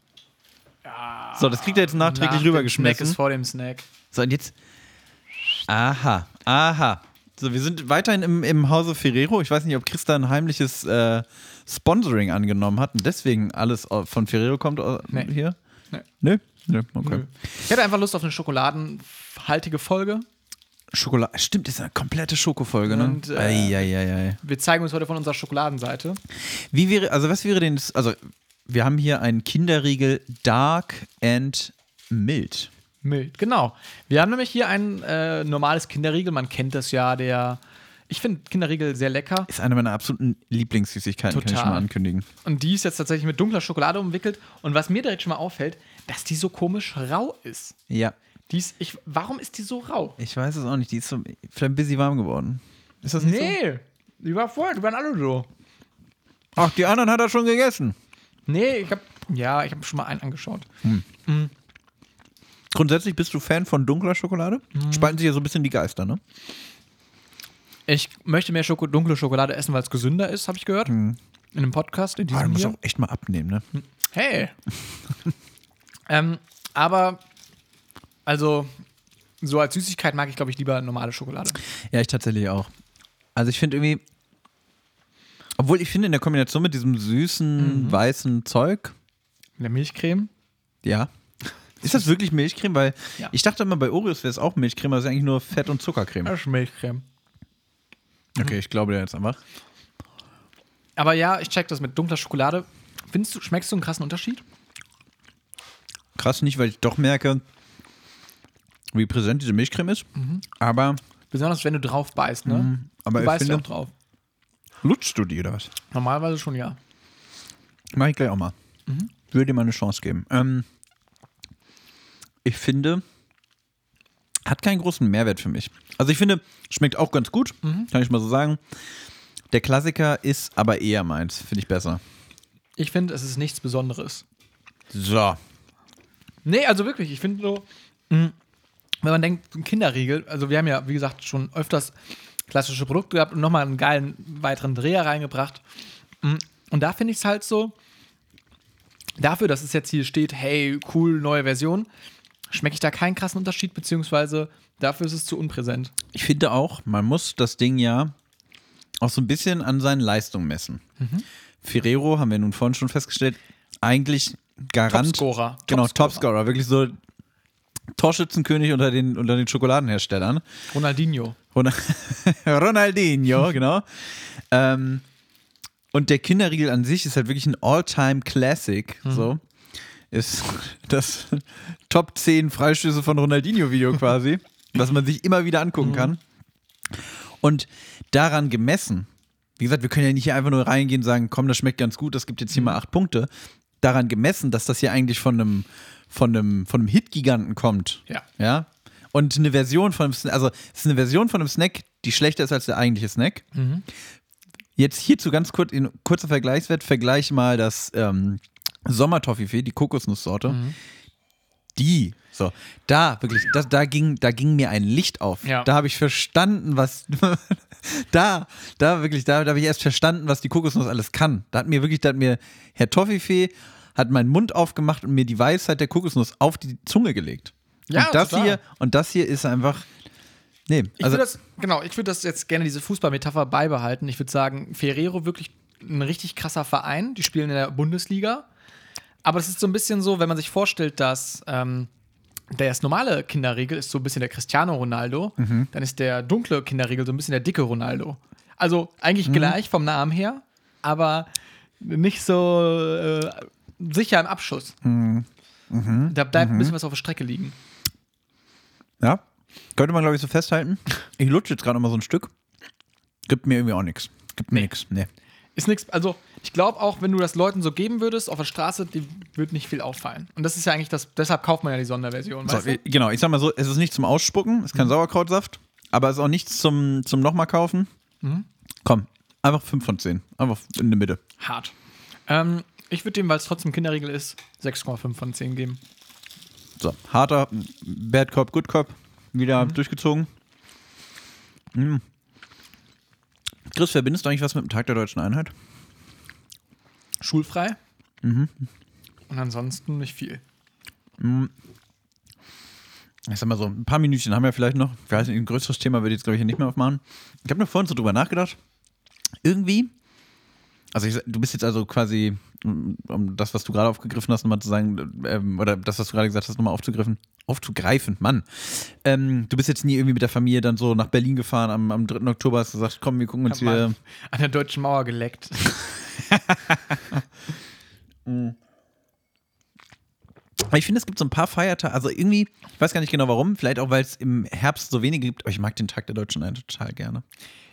So, das kriegt er jetzt nachträglich nach dem Snack rübergeschmissen. ist vor dem Snack. So, und jetzt. Aha, aha. So, wir sind weiterhin im, im Hause Ferrero. Ich weiß nicht, ob Christa ein heimliches äh, Sponsoring angenommen hat und deswegen alles von Ferrero kommt Nee. hier. Nee. Nö? Nö, okay. Nö. Ich hätte einfach Lust auf eine schokoladenhaltige Folge. Schokolade. Stimmt, ist eine komplette Schokofolge, ne? Und, äh, Eieiei. Wir zeigen uns heute von unserer Schokoladenseite. Wie wäre, also was wäre denn, also wir haben hier einen Kinderriegel Dark and Mild. Mild, genau. Wir haben nämlich hier ein äh, normales Kinderriegel. Man kennt das ja, der. Ich finde Kinderriegel sehr lecker. Ist eine meiner absoluten Lieblingssüßigkeiten, kann ich Total. schon mal ankündigen. Und die ist jetzt tatsächlich mit dunkler Schokolade umwickelt. Und was mir direkt schon mal auffällt, dass die so komisch rau ist. Ja. Die ist, ich, warum ist die so rau? Ich weiß es auch nicht, die ist so vielleicht ein bisschen warm geworden. Ist das nicht so? Nee, die war vorher, die waren alle so. Ach, die anderen hat er schon gegessen. Nee, ich hab, ja, ich habe schon mal einen angeschaut. Grundsätzlich bist du Fan von dunkler Schokolade? Mhm. Spalten sich ja so ein bisschen die Geister, ne? Ich möchte mehr Schoko dunkle Schokolade essen, weil es gesünder ist, habe ich gehört. In einem Podcast, in Ah, du diesem musst hier. auch echt mal abnehmen, ne? Hey. ähm, aber, also, so als Süßigkeit mag ich, glaube ich, lieber normale Schokolade. Ja, ich tatsächlich auch. Also ich finde irgendwie, obwohl ich finde in der Kombination mit diesem süßen, Mhm. weißen Zeug, der Milchcreme. ja. Ist das wirklich Milchcreme? Weil Ja. ich dachte immer, bei Oreos wäre es auch Milchcreme, aber es ist eigentlich nur Fett und Zuckercreme. Das ist Milchcreme. Okay, ich glaube dir jetzt einfach. Aber ja, ich check das mit dunkler Schokolade. Findest du, schmeckst du einen krassen Unterschied? Krass nicht, weil ich doch merke, wie präsent diese Milchcreme ist. Aber, Besonders wenn du drauf beißt, ne? aber du ich beißt ja finde, auch drauf. Lutschst du die oder was? Normalerweise schon ja. Mach ich gleich auch mal. Würde dir mal eine Chance geben. Ähm, ich finde, hat keinen großen Mehrwert für mich. Also ich finde, schmeckt auch ganz gut, kann ich mal so sagen. Der Klassiker ist aber eher meins, finde ich besser. Ich finde, es ist nichts Besonderes. So. Nee, also wirklich, ich finde so, mh, wenn man denkt, ein Kinderriegel, also wir haben ja, wie gesagt, schon öfters klassische Produkte gehabt und nochmal einen geilen weiteren Dreher reingebracht. Mh, Und da finde ich es halt so, dafür, dass es jetzt hier steht, hey, cool, neue Version, schmecke ich da keinen krassen Unterschied, beziehungsweise dafür ist es zu unpräsent. Ich finde auch, man muss das Ding ja auch so ein bisschen an seinen Leistungen messen. Ferrero, haben wir nun vorhin schon festgestellt, eigentlich Garant. Topscorer. Genau, Topscorer. Topscorer. Wirklich so Torschützenkönig unter den, unter den Schokoladenherstellern. Ronaldinho. Ron- Ronaldinho, genau. Ähm, und der Kinderriegel an sich ist halt wirklich ein All-Time-Classic. So. Ist das Top 10 Freistöße von Ronaldinho-Video quasi, was man sich immer wieder angucken kann. Und daran gemessen, wie gesagt, wir können ja nicht hier einfach nur reingehen und sagen, komm, das schmeckt ganz gut, das gibt jetzt hier mal acht Punkte. Daran gemessen, dass das hier eigentlich von einem, von einem, von einem Hit-Giganten kommt. Ja. Ja. Und eine Version von einem Snack, also es ist eine Version von einem Snack, die schlechter ist als der eigentliche Snack. Jetzt hierzu ganz kurz, in kurzer Vergleichswert, vergleich mal das ähm, Sommertoffifee, die Kokosnusssorte. Die, so, da wirklich, da, da, ging, da ging mir ein Licht auf. Ja. Da habe ich verstanden, was, da, da wirklich, da, da habe ich erst verstanden, was die Kokosnuss alles kann. Da hat mir wirklich, da hat mir Herr Toffifee hat meinen Mund aufgemacht und mir die Weisheit der Kokosnuss auf die Zunge gelegt. Ja, und das total. hier, und das hier ist einfach, nee, Ich also würde das, genau, ich würde das jetzt gerne diese Fußballmetapher beibehalten. Ich würde sagen, Ferrero wirklich ein richtig krasser Verein. Die spielen in der Bundesliga. Aber es ist so ein bisschen so, wenn man sich vorstellt, dass ähm, das normale Kinderriegel ist so ein bisschen der Cristiano Ronaldo, dann ist der dunkle Kinderriegel so ein bisschen der dicke Ronaldo. Also eigentlich gleich vom Namen her, aber nicht so äh, sicher im Abschuss. Da bleibt ein bisschen was auf der Strecke liegen. Ja, könnte man, glaube ich, so festhalten. Ich lutsche jetzt gerade noch mal so ein Stück. Gibt mir irgendwie auch nichts. Gibt mir Nee. nichts. Nee. Ist nichts, also ich glaube auch, wenn du das Leuten so geben würdest auf der Straße, die wird nicht viel auffallen. Und das ist ja eigentlich das, deshalb kauft man ja die Sonderversion. So, genau, ich sag mal so, es ist nicht zum Ausspucken, es ist kein Sauerkrautsaft, aber es ist auch nichts zum, zum nochmal kaufen. Komm, einfach 5 von 10. Einfach in der Mitte. Hart. Ähm, ich würde dem, weil es trotzdem Kinderregel ist, 6,5 von 10 geben. So, harter Bad Cop, Good Cop. Wieder durchgezogen. Mm. Chris, verbindest du eigentlich was mit dem Tag der Deutschen Einheit? Schulfrei. Und ansonsten nicht viel. Ich sag mal so, ein paar Minütchen haben wir vielleicht noch. Ich weiß nicht, ein größeres Thema würde ich jetzt, glaube ich, hier nicht mehr aufmachen. Ich habe mir vorhin so drüber nachgedacht. Irgendwie, also ich, du bist jetzt also quasi, um das, was du gerade aufgegriffen hast, nochmal zu sagen, ähm, oder das, was du gerade gesagt hast, nochmal aufzugreifen, aufzugreifen, Mann. Ähm, du bist jetzt nie irgendwie mit der Familie dann so nach Berlin gefahren am, am 3. Oktober, hast gesagt, komm, wir gucken uns mal hier. an der deutschen Mauer geleckt. Aber ich finde, es gibt so ein paar Feiertage, also irgendwie, ich weiß gar nicht genau warum, vielleicht auch, weil es im Herbst so wenige gibt, aber ich mag den Tag der Deutschen Einheit total gerne.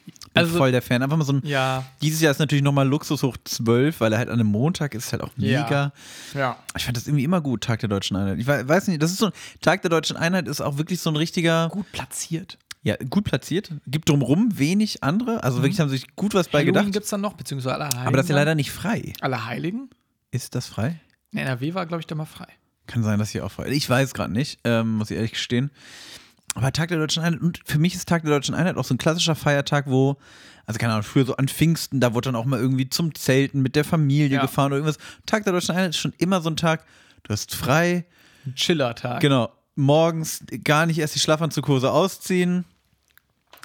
Bin Also- voll der Fan. Einfach mal so ein. ja, Dieses Jahr ist natürlich nochmal Luxus hoch 12, weil er halt an einem Montag ist, halt auch Ja. mega. ja. Ich fand das irgendwie immer gut, Tag der Deutschen Einheit. Ich wei- weiß nicht, das ist so ein Tag der Deutschen Einheit ist auch wirklich so ein richtiger, Gut platziert. ja, gut platziert. Gibt drumrum wenig andere. Also wirklich haben sich gut was bei Halloween gedacht. gibt es dann noch, beziehungsweise Allerheiligen. Aber das ist ja leider nicht frei. Allerheiligen? Ist das frei? In NRW war, glaube ich, da mal frei. Kann sein, dass hier auch frei Ich weiß gerade nicht, ähm, muss ich ehrlich gestehen. Aber Tag der Deutschen Einheit, und für mich ist Tag der Deutschen Einheit auch so ein klassischer Feiertag, wo, also keine Ahnung, früher so an Pfingsten, da wurde dann auch mal irgendwie zum Zelten mit der Familie Ja. gefahren oder irgendwas. Tag der Deutschen Einheit ist schon immer so ein Tag, du hast frei, Ein Chillertag. genau, morgens gar nicht erst die Schlafanzughose ausziehen,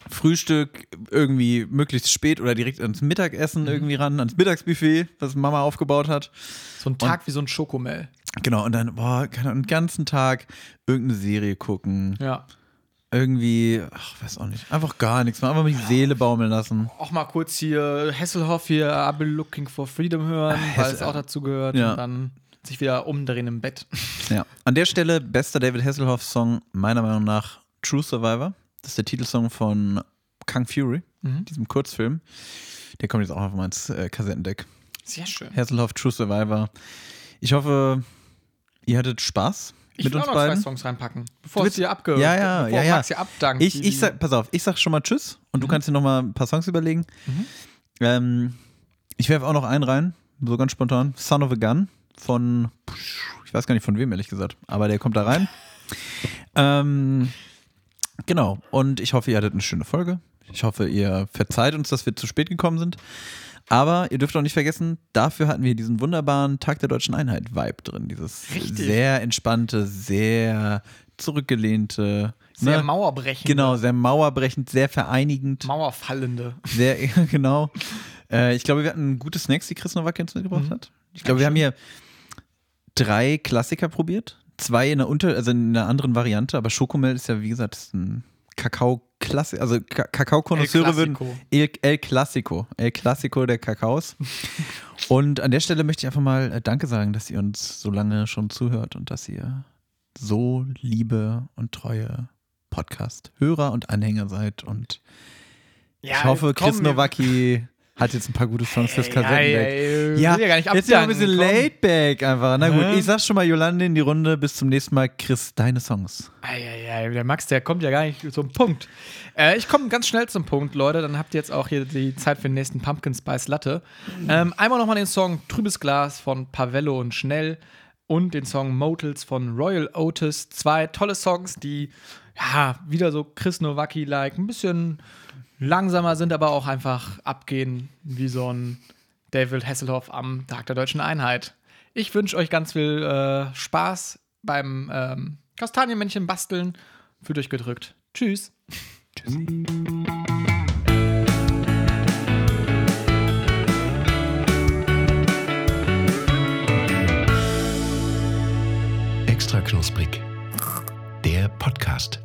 Frühstück irgendwie möglichst spät oder direkt ans Mittagessen irgendwie ran, ans Mittagsbuffet, was Mama aufgebaut hat. So ein Tag wie so ein Schokomel. Genau, und dann, boah, Ahnung, den ganzen Tag irgendeine Serie gucken. Ja. Irgendwie, ach, weiß auch nicht, einfach gar nichts mehr, einfach mal die Seele baumeln lassen. Auch mal kurz hier Hasselhoff hier, I've been looking for freedom hören, weil Hessel- es auch dazu gehört. Ja. Und dann sich wieder umdrehen im Bett. Ja. An der Stelle, bester David Hasselhoff-Song, meiner Meinung nach True Survivor. Das ist der Titelsong von Kung Fury, Mhm. diesem Kurzfilm. Der kommt jetzt auch auf mein äh, Kassettendeck. Sehr schön. Hasselhoff, True Survivor. Ich hoffe, ihr hattet Spaß Ich mit will uns auch noch zwei beiden. Songs reinpacken, bevor es hier abge... Ja, ja, bevor ja, ja. Abdankt. Ich, ich sag, pass auf, ich sag schon mal Tschüss und du kannst dir noch mal ein paar Songs überlegen. Ähm, ich werfe auch noch einen rein, so ganz spontan. Son of a Gun von, ich weiß gar nicht von wem, ehrlich gesagt, aber der kommt da rein. ähm, genau, und ich hoffe, ihr hattet eine schöne Folge. Ich hoffe, ihr verzeiht uns, dass wir zu spät gekommen sind. Aber ihr dürft auch nicht vergessen, dafür hatten wir diesen wunderbaren Tag der deutschen Einheit-Vibe drin. Dieses Richtig. sehr entspannte, sehr zurückgelehnte. Sehr ne? mauerbrechend. Genau, sehr mauerbrechend, sehr vereinigend. Mauerfallende. Sehr, genau. Äh, ich glaube, wir hatten gute Snacks, die Chris Nowak jetzt mitgebracht Mhm. hat. Ich glaube, wir haben hier drei Klassiker probiert. Zwei in einer, unter, also in einer anderen Variante, aber Schokomel ist ja, wie gesagt, ist ein Kakao-Klassiker. Also Ka Kakao-Konnoisseure El würden. El, El Clasico. El Clasico der Kakaos. und an der Stelle möchte ich einfach mal äh, Danke sagen, dass ihr uns so lange schon zuhört und dass ihr so liebe und treue Podcast-Hörer und Anhänger seid. Und Ja, ich hoffe, komm, Chris Nowacki hat jetzt ein paar gute Songs fürs Kassettendeck. ey, ey, Ja, ja nicht jetzt ja ein bisschen laid back einfach. Na gut, ich sag schon mal Jolande in die Runde. Bis zum nächsten Mal. Chris, deine Songs. Eieiei, der Max, der kommt ja gar nicht zum Punkt. Äh, ich komme ganz schnell zum Punkt, Leute. Dann habt ihr jetzt auch hier die Zeit für den nächsten Pumpkin Spice Latte. Ähm, einmal nochmal den Song Trübes Glas von Pavello und Schnell und den Song Motels von Royal Otis. Zwei tolle Songs, die ja wieder so Chris Nowacki-like, ein bisschen langsamer sind, aber auch einfach abgehen wie so ein David Hasselhoff am Tag der Deutschen Einheit. Ich wünsche euch ganz viel äh, Spaß beim ähm, Kastanienmännchen basteln. Fühlt euch gedrückt. Tschüss. Tschüss. Extra knusprig. Der Podcast.